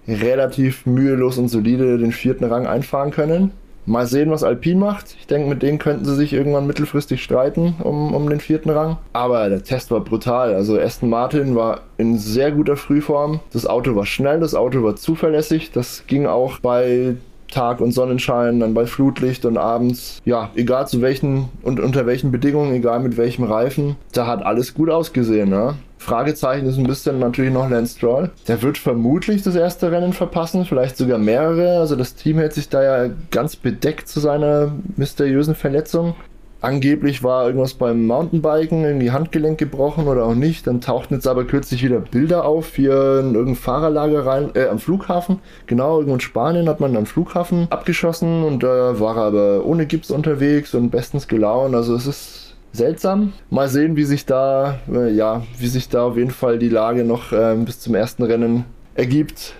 relativ mühelos und solide den vierten Rang einfahren können. Mal sehen, was Alpine macht. Ich denke, mit denen könnten sie sich irgendwann mittelfristig streiten um, um den vierten Rang. Aber der Test war brutal. Also Aston Martin war in sehr guter Frühform. Das Auto war schnell, das Auto war zuverlässig. Das ging auch bei Tag und Sonnenschein, dann bei Flutlicht und abends. Ja, egal zu welchen und unter welchen Bedingungen, egal mit welchem Reifen, da hat alles gut ausgesehen. Ne? Fragezeichen ist ein bisschen natürlich noch Lance Stroll. Der wird vermutlich das erste Rennen verpassen, vielleicht sogar mehrere. Also das Team hält sich da ja ganz bedeckt zu seiner mysteriösen Verletzung. Angeblich war irgendwas beim Mountainbiken, irgendwie Handgelenk gebrochen oder auch nicht. Dann tauchten jetzt aber kürzlich wieder Bilder auf, hier in irgendein Fahrerlager rein, äh, am Flughafen. Genau, irgendwo in Spanien hat man am Flughafen abgeschossen und da äh, war er aber ohne Gips unterwegs und bestens gelaunt. Also es ist seltsam. Mal sehen, wie sich da, äh, ja, wie sich da auf jeden Fall die Lage noch äh, bis zum ersten Rennen ergibt.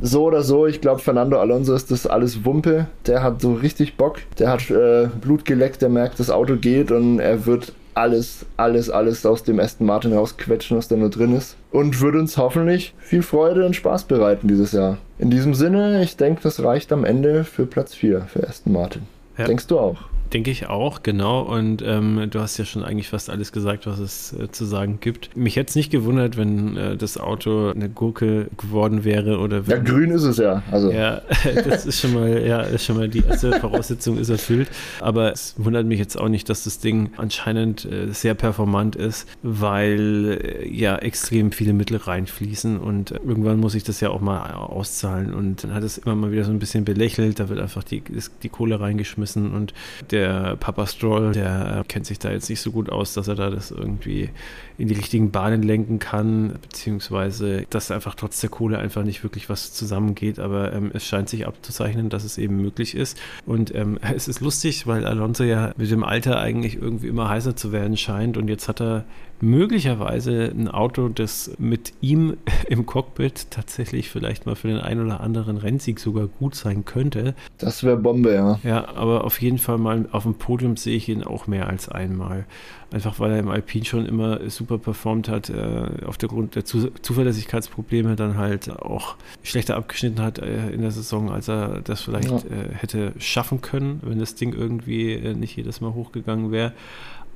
So oder so, ich glaube, Fernando Alonso ist das alles Wumpe. Der hat so richtig Bock. Der hat äh, Blut geleckt, der merkt, das Auto geht und er wird alles, alles, alles aus dem Aston Martin rausquetschen, was da nur drin ist. Und wird uns hoffentlich viel Freude und Spaß bereiten dieses Jahr. In diesem Sinne, ich denke, das reicht am Ende für Platz 4 für Aston Martin. Ja. Denkst du auch? Denke ich auch, genau. Und ähm, du hast ja schon eigentlich fast alles gesagt, was es äh, zu sagen gibt. Mich hätte es nicht gewundert, wenn äh, das Auto eine Gurke geworden wäre oder wenn, Ja, grün ist es ja. Also. Ja, das ist schon mal, ja, ist schon mal die erste Voraussetzung ist erfüllt. Aber es wundert mich jetzt auch nicht, dass das Ding anscheinend äh, sehr performant ist, weil äh, ja extrem viele Mittel reinfließen und irgendwann muss ich das ja auch mal auszahlen. Und dann hat es immer mal wieder so ein bisschen belächelt, da wird einfach die, die Kohle reingeschmissen und der der Papa Stroll, der äh, kennt sich da jetzt nicht so gut aus, dass er da das irgendwie in die richtigen Bahnen lenken kann, beziehungsweise dass einfach trotz der Kohle einfach nicht wirklich was zusammengeht. Aber ähm, es scheint sich abzuzeichnen, dass es eben möglich ist. Und ähm, es ist lustig, weil Alonso ja mit dem Alter eigentlich irgendwie immer heißer zu werden scheint. Und jetzt hat er möglicherweise ein Auto, das mit ihm im Cockpit tatsächlich vielleicht mal für den einen oder anderen Rennsieg sogar gut sein könnte. Das wäre Bombe, ja. Ja, aber auf jeden Fall mal auf dem Podium sehe ich ihn auch mehr als einmal. Einfach weil er im Alpin schon immer super performt hat, äh, auf der Grund der Zu Zuverlässigkeitsprobleme dann halt auch schlechter abgeschnitten hat äh, in der Saison, als er das vielleicht ja. äh, hätte schaffen können, wenn das Ding irgendwie äh, nicht jedes Mal hochgegangen wäre.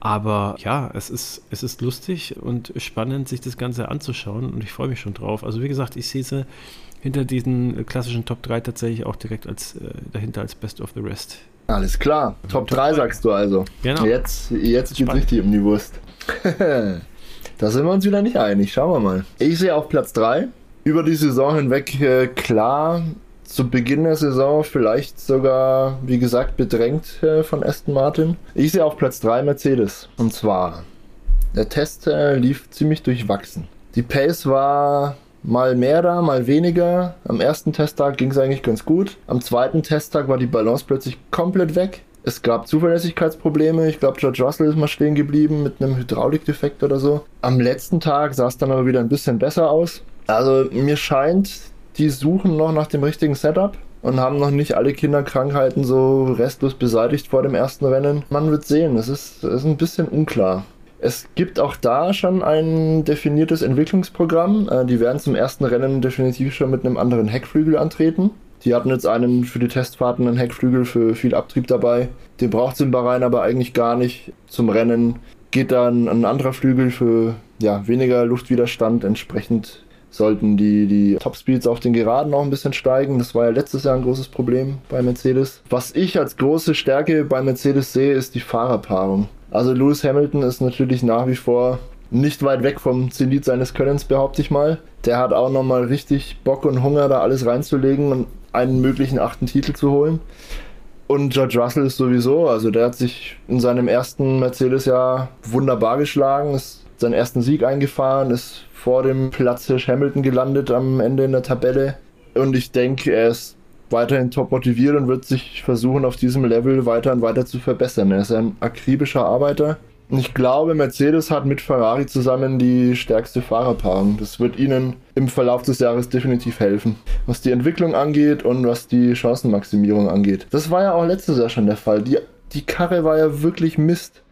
Aber ja, es ist, es ist lustig und spannend, sich das Ganze anzuschauen und ich freue mich schon drauf. Also wie gesagt, ich sehe sie hinter diesen klassischen Top 3 tatsächlich auch direkt als äh, dahinter als Best of the Rest. Alles klar. Top 3 sagst du also. Genau. Jetzt, jetzt geht richtig um die Wurst. da sind wir uns wieder nicht einig. Schauen wir mal. Ich sehe auf Platz 3. Über die Saison hinweg äh, klar zu Beginn der Saison vielleicht sogar, wie gesagt, bedrängt äh, von Aston Martin. Ich sehe auf Platz 3 Mercedes. Und zwar, der Test äh, lief ziemlich durchwachsen. Die Pace war mal mehr da, mal weniger. Am ersten Testtag ging es eigentlich ganz gut. Am zweiten Testtag war die Balance plötzlich komplett weg. Es gab Zuverlässigkeitsprobleme. Ich glaube, George Russell ist mal stehen geblieben mit einem Hydraulikdefekt oder so. Am letzten Tag sah es dann aber wieder ein bisschen besser aus. Also mir scheint, die suchen noch nach dem richtigen Setup und haben noch nicht alle Kinderkrankheiten so restlos beseitigt vor dem ersten Rennen. Man wird sehen, es ist, ist ein bisschen unklar. Es gibt auch da schon ein definiertes Entwicklungsprogramm. Äh, die werden zum ersten Rennen definitiv schon mit einem anderen Heckflügel antreten. Die hatten jetzt einen für die Testfahrten einen Heckflügel für viel Abtrieb dabei. Den braucht es in Bahrain aber eigentlich gar nicht. Zum Rennen geht dann ein anderer Flügel für ja, weniger Luftwiderstand. Entsprechend sollten die, die Topspeeds auf den Geraden noch ein bisschen steigen. Das war ja letztes Jahr ein großes Problem bei Mercedes. Was ich als große Stärke bei Mercedes sehe, ist die Fahrerpaarung. Also Lewis Hamilton ist natürlich nach wie vor nicht weit weg vom Zenit seines Könnens, behaupte ich mal. Der hat auch nochmal richtig Bock und Hunger, da alles reinzulegen und einen möglichen achten Titel zu holen. Und George Russell ist sowieso, also der hat sich in seinem ersten Mercedes-Jahr wunderbar geschlagen, ist seinen ersten Sieg eingefahren, ist vor dem Platz Hamilton gelandet am Ende in der Tabelle. Und ich denke, er ist weiterhin top motiviert und wird sich versuchen, auf diesem Level weiter und weiter zu verbessern. Er ist ein akribischer Arbeiter. Und ich glaube, Mercedes hat mit Ferrari zusammen die stärkste Fahrerpaarung. Das wird ihnen im Verlauf des Jahres definitiv helfen, was die Entwicklung angeht und was die Chancenmaximierung angeht. Das war ja auch letztes Jahr schon der Fall. Die, die Karre war ja wirklich Mist.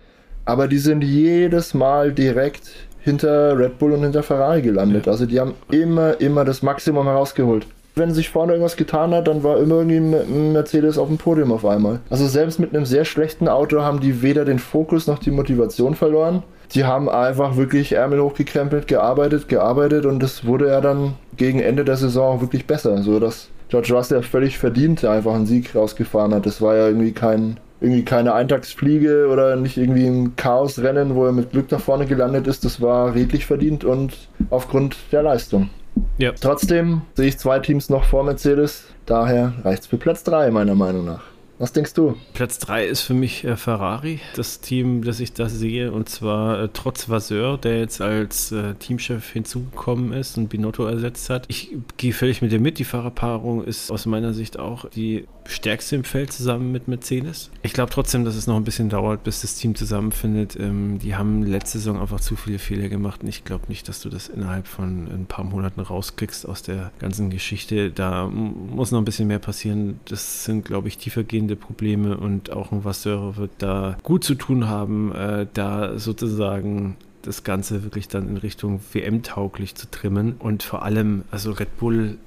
Aber die sind jedes Mal direkt hinter Red Bull und hinter Ferrari gelandet. Also die haben immer, immer das Maximum herausgeholt. Wenn sich vorne irgendwas getan hat, dann war immer irgendwie ein Mercedes auf dem Podium auf einmal. Also selbst mit einem sehr schlechten Auto haben die weder den Fokus noch die Motivation verloren. Die haben einfach wirklich Ärmel hochgekrempelt, gearbeitet, gearbeitet und das wurde ja dann gegen Ende der Saison auch wirklich besser, so dass George Russell völlig verdient einfach einen Sieg rausgefahren hat. Das war ja irgendwie kein irgendwie keine Eintagsfliege oder nicht irgendwie ein Chaosrennen, wo er mit Glück nach vorne gelandet ist. Das war redlich verdient und aufgrund der Leistung. Ja. Trotzdem sehe ich zwei Teams noch vor Mercedes. Daher reicht es für Platz 3, meiner Meinung nach. Was denkst du? Platz 3 ist für mich äh, Ferrari, das Team, das ich da sehe, und zwar äh, trotz Vasseur, der jetzt als äh, Teamchef hinzugekommen ist und Binotto ersetzt hat. Ich gehe völlig mit dir mit. Die Fahrerpaarung ist aus meiner Sicht auch die stärkste im Feld zusammen mit Mercedes. Ich glaube trotzdem, dass es noch ein bisschen dauert, bis das Team zusammenfindet. Ähm, die haben letzte Saison einfach zu viele Fehler gemacht und ich glaube nicht, dass du das innerhalb von ein paar Monaten rauskriegst aus der ganzen Geschichte. Da muss noch ein bisschen mehr passieren. Das sind, glaube ich, tiefergehende Probleme und auch ein Vasseur wird da gut zu tun haben, äh, da sozusagen das Ganze wirklich dann in Richtung WM-tauglich zu trimmen. Und vor allem, also Red Bull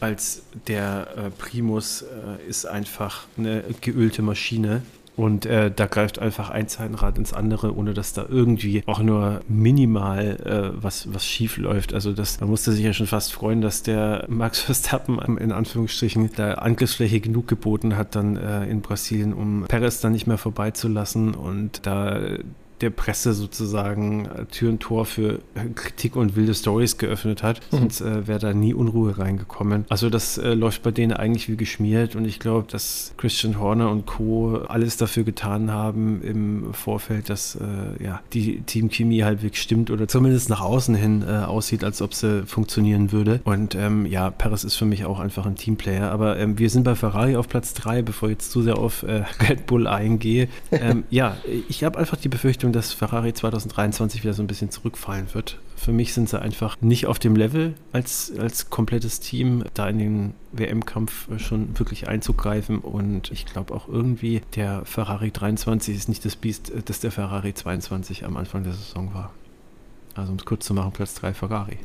als der äh, Primus äh, ist einfach eine geölte Maschine. Und äh, da greift einfach ein Zahnrad ins andere, ohne dass da irgendwie auch nur minimal äh, was, was schief läuft. Also das, man musste sich ja schon fast freuen, dass der Max Verstappen in Anführungsstrichen da Angriffsfläche genug geboten hat dann äh, in Brasilien, um Perez dann nicht mehr vorbeizulassen. Und da der Presse sozusagen äh, Tür und Tor für äh, Kritik und wilde Stories geöffnet hat. Mhm. Sonst äh, wäre da nie Unruhe reingekommen. Also das äh, läuft bei denen eigentlich wie geschmiert und ich glaube, dass Christian Horner und Co. alles dafür getan haben im Vorfeld, dass äh, ja, die Teamchemie halbwegs stimmt oder zumindest nach außen hin äh, aussieht, als ob sie funktionieren würde. Und ähm, ja, Paris ist für mich auch einfach ein Teamplayer. Aber ähm, wir sind bei Ferrari auf Platz 3, bevor ich jetzt zu sehr auf Red Bull eingehe. Ähm, ja, ich habe einfach die Befürchtung, dass Ferrari 2023 wieder so ein bisschen zurückfallen wird. Für mich sind sie einfach nicht auf dem Level als, als komplettes Team, da in den WM-Kampf schon wirklich einzugreifen. Und ich glaube auch irgendwie, der Ferrari 23 ist nicht das Biest, das der Ferrari 22 am Anfang der Saison war. Also um es kurz zu machen, Platz 3 Ferrari.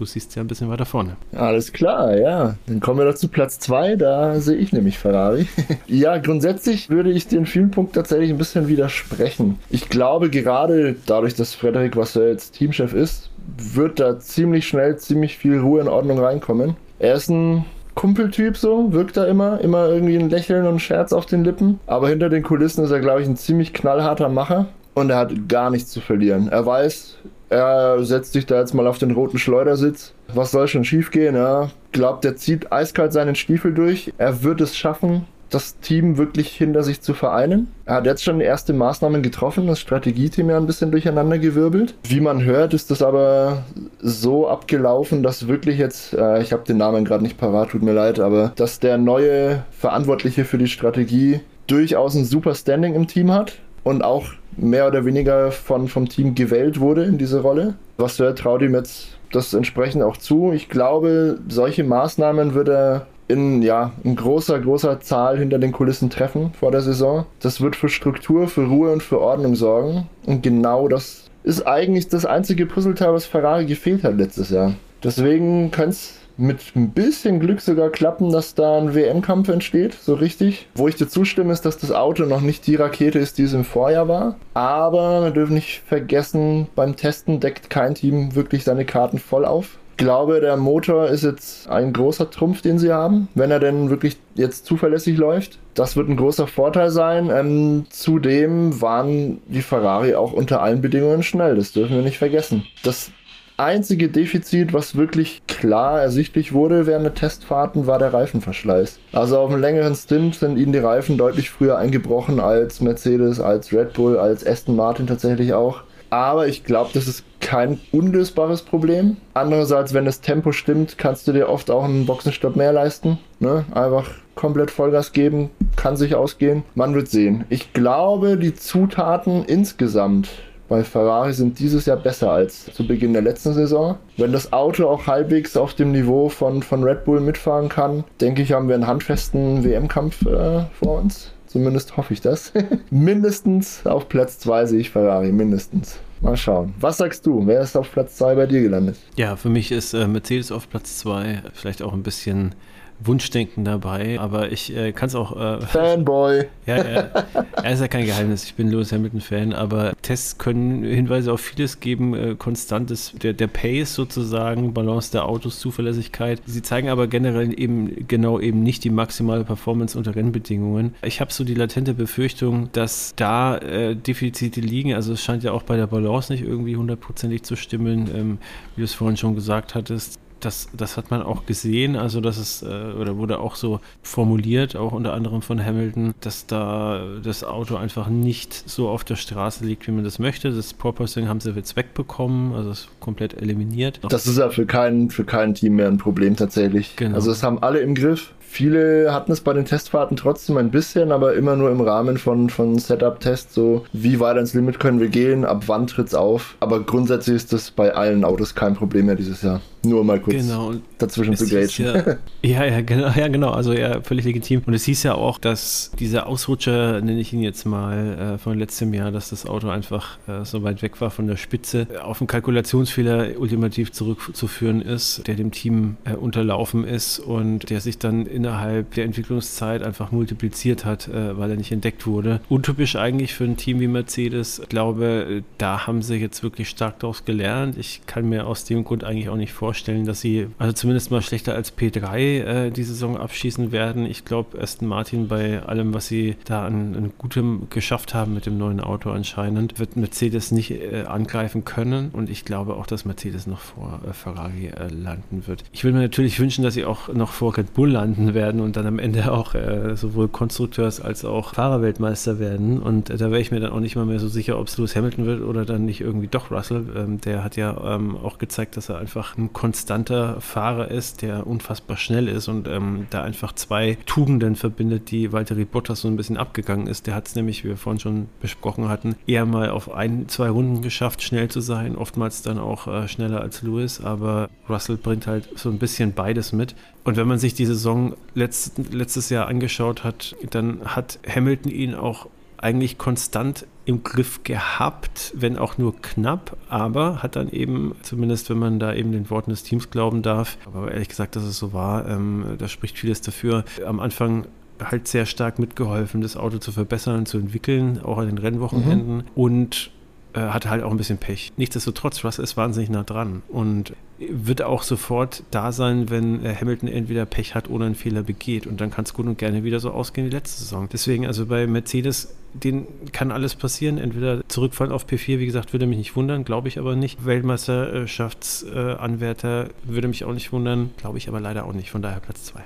Du siehst ja ein bisschen weiter vorne. Alles klar, ja. Dann kommen wir doch zu Platz 2. Da sehe ich nämlich Ferrari. ja, grundsätzlich würde ich den Filmpunkt tatsächlich ein bisschen widersprechen. Ich glaube, gerade dadurch, dass Frederik, was er jetzt Teamchef ist, wird da ziemlich schnell ziemlich viel Ruhe und Ordnung reinkommen. Er ist ein Kumpeltyp so, wirkt er immer, immer irgendwie ein Lächeln und ein Scherz auf den Lippen. Aber hinter den Kulissen ist er, glaube ich, ein ziemlich knallharter Macher und er hat gar nichts zu verlieren. Er weiß, er setzt sich da jetzt mal auf den roten Schleudersitz. Was soll schon schiefgehen? Ja? Glaubt, er zieht eiskalt seinen Stiefel durch. Er wird es schaffen, das Team wirklich hinter sich zu vereinen. Er hat jetzt schon erste Maßnahmen getroffen, das Strategieteam ja ein bisschen durcheinander gewirbelt. Wie man hört, ist das aber so abgelaufen, dass wirklich jetzt, äh, ich habe den Namen gerade nicht parat, tut mir leid, aber dass der neue Verantwortliche für die Strategie durchaus ein super Standing im Team hat und auch mehr oder weniger von, vom Team gewählt wurde in diese Rolle. Was traut ihm jetzt das entsprechend auch zu. Ich glaube, solche Maßnahmen wird er in, ja, in großer, großer Zahl hinter den Kulissen treffen vor der Saison. Das wird für Struktur, für Ruhe und für Ordnung sorgen. Und genau das ist eigentlich das einzige Puzzleteil, was Ferrari gefehlt hat letztes Jahr. Deswegen könnte es mit ein bisschen Glück sogar klappen, dass da ein WM-Kampf entsteht, so richtig. Wo ich dir zustimme, ist, dass das Auto noch nicht die Rakete ist, die es im Vorjahr war. Aber wir dürfen nicht vergessen, beim Testen deckt kein Team wirklich seine Karten voll auf. Ich glaube, der Motor ist jetzt ein großer Trumpf, den sie haben, wenn er denn wirklich jetzt zuverlässig läuft. Das wird ein großer Vorteil sein. Ähm, zudem waren die Ferrari auch unter allen Bedingungen schnell, das dürfen wir nicht vergessen. Das einzige Defizit, was wirklich klar ersichtlich wurde während der Testfahrten, war der Reifenverschleiß. Also auf einem längeren Stint sind ihnen die Reifen deutlich früher eingebrochen als Mercedes, als Red Bull, als Aston Martin tatsächlich auch. Aber ich glaube, das ist kein unlösbares Problem. Andererseits, wenn das Tempo stimmt, kannst du dir oft auch einen Boxenstopp mehr leisten. Ne? Einfach komplett Vollgas geben, kann sich ausgehen. Man wird sehen. Ich glaube, die Zutaten insgesamt bei Ferrari sind dieses Jahr besser als zu Beginn der letzten Saison. Wenn das Auto auch halbwegs auf dem Niveau von, von Red Bull mitfahren kann, denke ich, haben wir einen handfesten WM-Kampf äh, vor uns. Zumindest hoffe ich das. mindestens auf Platz 2 sehe ich Ferrari, mindestens. Mal schauen. Was sagst du? Wer ist auf Platz 2 bei dir gelandet? Ja, für mich ist äh, Mercedes auf Platz 2 vielleicht auch ein bisschen Wunschdenken dabei, aber ich äh, kann es auch. Äh, Fanboy! Ja, er, er ist ja kein Geheimnis. Ich bin Lewis Hamilton-Fan, aber Tests können Hinweise auf vieles geben. Äh, konstantes, der, der Pace sozusagen, Balance der Autos, Zuverlässigkeit. Sie zeigen aber generell eben genau eben nicht die maximale Performance unter Rennbedingungen. Ich habe so die latente Befürchtung, dass da äh, Defizite liegen. Also es scheint ja auch bei der Balance nicht irgendwie hundertprozentig zu stimmen, ähm, wie du es vorhin schon gesagt hattest das, das hat man auch gesehen, also das ist, äh, oder wurde auch so formuliert, auch unter anderem von Hamilton, dass da das Auto einfach nicht so auf der Straße liegt, wie man das möchte. Das Porpoising haben sie jetzt wegbekommen, also ist komplett eliminiert. Das ist ja für kein, für kein Team mehr ein Problem tatsächlich. Genau. Also das haben alle im Griff. Viele hatten es bei den Testfahrten trotzdem ein bisschen, aber immer nur im Rahmen von, von Setup-Tests, so wie weit ins Limit können wir gehen, ab wann tritt's auf. Aber grundsätzlich ist das bei allen Autos kein Problem mehr dieses Jahr. Nur mal kurz genau. dazwischen zu grätschen. Ja, ja, ja, genau, ja, genau. Also ja, völlig legitim. Und es hieß ja auch, dass dieser Ausrutscher, nenne ich ihn jetzt mal, äh, von letztem Jahr, dass das Auto einfach äh, so weit weg war von der Spitze, auf einen Kalkulationsfehler ultimativ zurückzuführen ist, der dem Team äh, unterlaufen ist und der sich dann in innerhalb der Entwicklungszeit einfach multipliziert hat, äh, weil er nicht entdeckt wurde. Untypisch eigentlich für ein Team wie Mercedes. Ich glaube, da haben sie jetzt wirklich stark daraus gelernt. Ich kann mir aus dem Grund eigentlich auch nicht vorstellen, dass sie, also zumindest mal schlechter als P3 äh, die Saison abschießen werden. Ich glaube, Aston Martin bei allem, was sie da an, an Gutem geschafft haben mit dem neuen Auto anscheinend, wird Mercedes nicht äh, angreifen können. Und ich glaube auch, dass Mercedes noch vor äh, Ferrari äh, landen wird. Ich würde mir natürlich wünschen, dass sie auch noch vor Red Bull landen werden und dann am Ende auch äh, sowohl Konstrukteurs- als auch Fahrerweltmeister werden. Und äh, da wäre ich mir dann auch nicht mal mehr so sicher, ob es Lewis Hamilton wird oder dann nicht irgendwie doch Russell. Ähm, der hat ja ähm, auch gezeigt, dass er einfach ein konstanter Fahrer ist, der unfassbar schnell ist und ähm, da einfach zwei Tugenden verbindet, die Valtteri Bottas so ein bisschen abgegangen ist. Der hat es nämlich, wie wir vorhin schon besprochen hatten, eher mal auf ein, zwei Runden geschafft, schnell zu sein, oftmals dann auch äh, schneller als Lewis, aber Russell bringt halt so ein bisschen beides mit. Und wenn man sich die Saison letzt, letztes Jahr angeschaut hat, dann hat Hamilton ihn auch eigentlich konstant im Griff gehabt, wenn auch nur knapp, aber hat dann eben, zumindest wenn man da eben den Worten des Teams glauben darf, aber ehrlich gesagt, dass es so war, ähm, da spricht vieles dafür. Am Anfang halt sehr stark mitgeholfen, das Auto zu verbessern, zu entwickeln, auch an den Rennwochenenden mhm. und hatte halt auch ein bisschen Pech. Nichtsdestotrotz, Russell ist wahnsinnig nah dran und wird auch sofort da sein, wenn äh, Hamilton entweder Pech hat oder einen Fehler begeht. Und dann kann es gut und gerne wieder so ausgehen wie letzte Saison. Deswegen, also bei Mercedes, den kann alles passieren. Entweder zurückfallen auf P4, wie gesagt, würde mich nicht wundern, glaube ich aber nicht. Weltmeisterschaftsanwärter äh, würde mich auch nicht wundern, glaube ich aber leider auch nicht. Von daher Platz 2.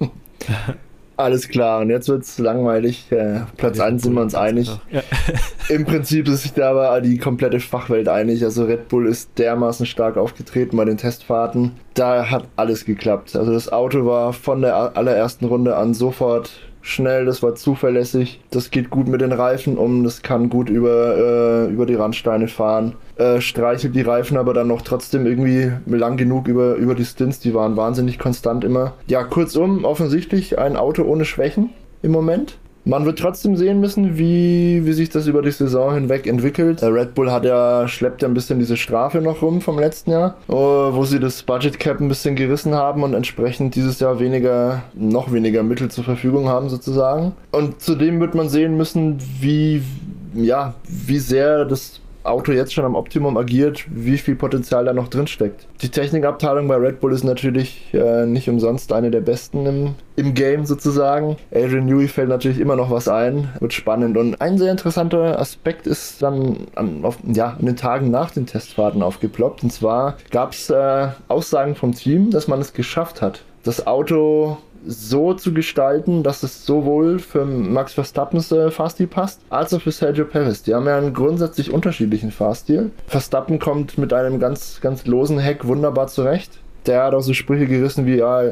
Alles klar, und jetzt wird es langweilig. Äh, Platz 1 sind wir uns einig. Ja. Im Prinzip ist sich da aber die komplette Fachwelt einig. Also Red Bull ist dermaßen stark aufgetreten bei den Testfahrten. Da hat alles geklappt. Also das Auto war von der allerersten Runde an sofort schnell, das war zuverlässig, das geht gut mit den Reifen um, das kann gut über, äh, über die Randsteine fahren, äh, streichelt die Reifen aber dann noch trotzdem irgendwie lang genug über, über die Stints, die waren wahnsinnig konstant immer. Ja, kurzum, offensichtlich ein Auto ohne Schwächen im Moment. Man wird trotzdem sehen müssen, wie, wie sich das über die Saison hinweg entwickelt. Red Bull hat ja, schleppt ja ein bisschen diese Strafe noch rum vom letzten Jahr, äh, wo sie das Budget Cap ein bisschen gerissen haben und entsprechend dieses Jahr weniger, noch weniger Mittel zur Verfügung haben sozusagen. Und zudem wird man sehen müssen, wie, ja, wie sehr das Auto jetzt schon am Optimum agiert, wie viel Potenzial da noch drin steckt. Die Technikabteilung bei Red Bull ist natürlich äh, nicht umsonst eine der besten im, im Game sozusagen. Adrian Newey fällt natürlich immer noch was ein, wird spannend. Und ein sehr interessanter Aspekt ist dann an, auf, ja, an den Tagen nach den Testfahrten aufgeploppt. Und zwar gab es äh, Aussagen vom Team, dass man es geschafft hat, das Auto so zu gestalten, dass es sowohl für Max Verstappens äh, Fahrstil passt, als auch für Sergio Perez. Die haben ja einen grundsätzlich unterschiedlichen Fahrstil. Verstappen kommt mit einem ganz, ganz losen Heck wunderbar zurecht. Der hat auch so Sprüche gerissen wie, ja,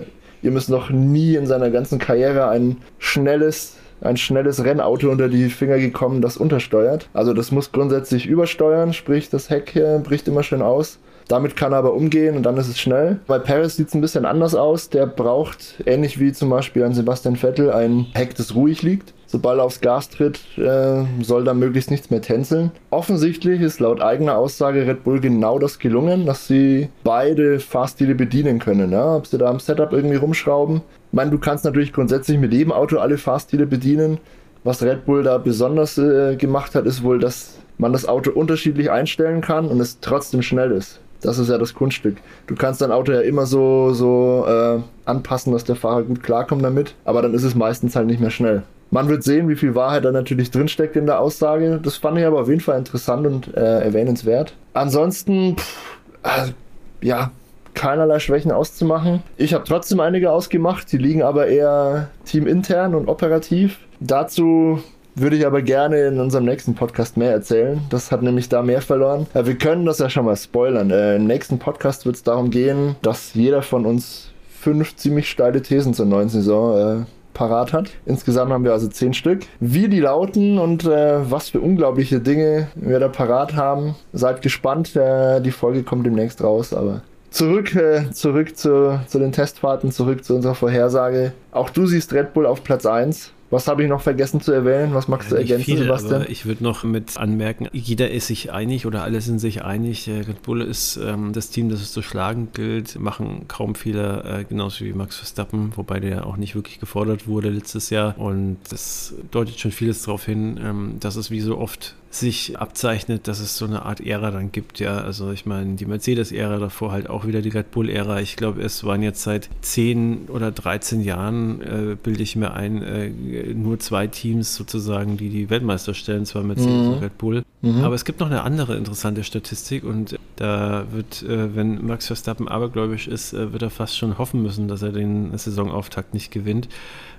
ihr müsst noch nie in seiner ganzen Karriere ein schnelles ein schnelles Rennauto unter die Finger gekommen, das untersteuert. Also das muss grundsätzlich übersteuern, sprich das Heck bricht immer schön aus. Damit kann er aber umgehen und dann ist es schnell. Bei Paris sieht es ein bisschen anders aus. Der braucht, ähnlich wie zum Beispiel an Sebastian Vettel, ein Heck, das ruhig liegt. Sobald er aufs Gas tritt, äh, soll da möglichst nichts mehr tänzeln. Offensichtlich ist laut eigener Aussage Red Bull genau das gelungen, dass sie beide Fahrstile bedienen können. Ja? Ob sie da am Setup irgendwie rumschrauben. Ich meine, du kannst natürlich grundsätzlich mit jedem Auto alle Fahrstile bedienen. Was Red Bull da besonders äh, gemacht hat, ist wohl, dass man das Auto unterschiedlich einstellen kann und es trotzdem schnell ist. Das ist ja das Kunststück. Du kannst dein Auto ja immer so, so äh, anpassen, dass der Fahrer gut klarkommt damit, aber dann ist es meistens halt nicht mehr schnell. Man wird sehen, wie viel Wahrheit da natürlich drinsteckt in der Aussage. Das fand ich aber auf jeden Fall interessant und äh, erwähnenswert. Ansonsten, pff, äh, ja, keinerlei Schwächen auszumachen. Ich habe trotzdem einige ausgemacht, die liegen aber eher teamintern und operativ. Dazu würde ich aber gerne in unserem nächsten Podcast mehr erzählen. Das hat nämlich da mehr verloren. Wir können das ja schon mal spoilern. Äh, Im nächsten Podcast wird es darum gehen, dass jeder von uns fünf ziemlich steile Thesen zur neuen Saison äh, parat hat. Insgesamt haben wir also zehn Stück. Wie die lauten und äh, was für unglaubliche Dinge wir da parat haben. Seid gespannt. Äh, die Folge kommt demnächst raus, aber Zurück, äh, zurück zu, zu den Testfahrten, zurück zu unserer Vorhersage. Auch du siehst Red Bull auf Platz 1 Was habe ich noch vergessen zu erwähnen? Was magst ja, du ergänzen, viel, Sebastian? ich würde noch mit anmerken, jeder ist sich einig oder alle sind sich einig. Red Bull ist ähm, das Team, das es zu schlagen gilt, machen kaum Fehler, äh, genauso wie Max Verstappen, wobei der auch nicht wirklich gefordert wurde letztes Jahr. Und das deutet schon vieles darauf hin, ähm, dass es wie so oft sich abzeichnet, dass es so eine Art Ära dann gibt, ja. Also ich meine, die Mercedes-Ära davor halt auch wieder die Red Bull-Ära. Ich glaube, es waren jetzt seit 10 oder 13 Jahren, äh, bilde ich mir ein, äh, nur zwei Teams sozusagen, die die Weltmeister stellen, zwar Mercedes mhm. und Red Bull. Mhm. Aber es gibt noch eine andere interessante Statistik und da wird, äh, wenn Max Verstappen abergläubisch ist, äh, wird er fast schon hoffen müssen, dass er den Saisonauftakt nicht gewinnt.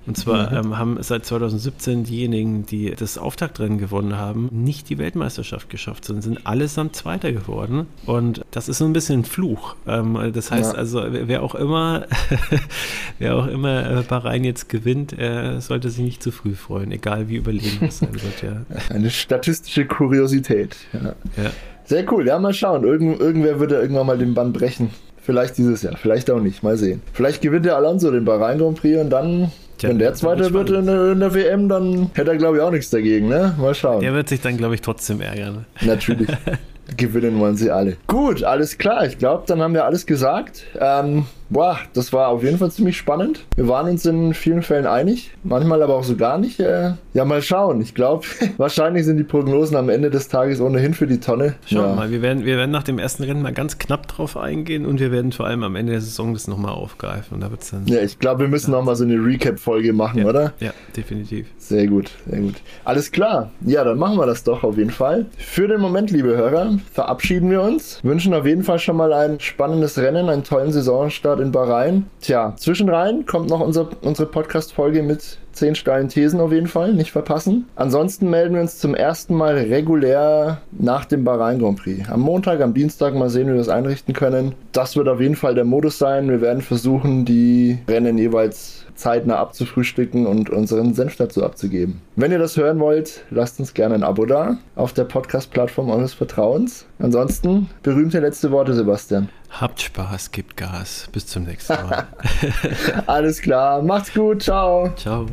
Und zwar mhm. ähm, haben seit 2017 diejenigen, die das Auftaktrennen gewonnen haben, nicht die Weltmeisterschaft geschafft, sondern sind allesamt Zweiter geworden. Und das ist so ein bisschen ein Fluch. Ähm, das heißt ja. also, wer auch immer, wer auch immer äh, Bahrain jetzt gewinnt, äh, sollte sich nicht zu früh freuen, egal wie überlegen es sein wird. Ja. Eine statistische Kuriosität. Ja. ja. Sehr cool, ja, mal schauen. Irgend, irgendwer würde irgendwann mal den Bann brechen. Vielleicht dieses Jahr, vielleicht auch nicht. Mal sehen. Vielleicht gewinnt der Alonso den Bahrain Grand Prix und dann Tja, Wenn der Zweite wird in, in, der WM, dann hätte er, glaube ich, auch nichts dagegen, ne? Mal schauen. Der wird sich dann, glaube ich, trotzdem ärgern. Natürlich. Gewinnen wollen sie alle. Gut, alles klar. Ich glaube, dann haben wir alles gesagt. Ähm, boah, das war auf jeden Fall ziemlich spannend. Wir waren uns in vielen Fällen einig, manchmal aber auch so gar nicht. Äh, ja, mal schauen. Ich glaube, wahrscheinlich sind die Prognosen am Ende des Tages ohnehin für die Tonne. Schauen ja. mal, wir werden, wir werden nach dem ersten Rennen mal ganz knapp drauf eingehen und wir werden vor allem am Ende der Saison das nochmal aufgreifen. Und da wird's dann ja, ich glaube, wir müssen ja. nochmal so eine Recap-Folge machen, ja, oder? Ja, definitiv. Sehr gut, sehr gut. Alles klar. Ja, dann machen wir das doch auf jeden Fall. Für den Moment, liebe Hörer, verabschieden wir uns. Wünschen auf jeden Fall schon mal ein spannendes Rennen, einen tollen Saisonstart in Bahrain. Tja, zwischenrein kommt noch unser, unsere Podcast-Folge mit 10 steilen Thesen auf jeden Fall, nicht verpassen. Ansonsten melden wir uns zum ersten Mal regulär nach dem Bahrain Grand Prix. Am Montag, am Dienstag mal sehen, wie wir das einrichten können. Das wird auf jeden Fall der Modus sein. Wir werden versuchen, die Rennen jeweils zeitnah abzufrühstücken und unseren Senf dazu abzugeben. Wenn ihr das hören wollt, lasst uns gerne ein Abo da auf der Podcast-Plattform eures Vertrauens. Ansonsten berühmte letzte Worte, Sebastian. Habt Spaß, gibt Gas. Bis zum nächsten Mal. Alles klar, macht's gut, ciao. Ciao.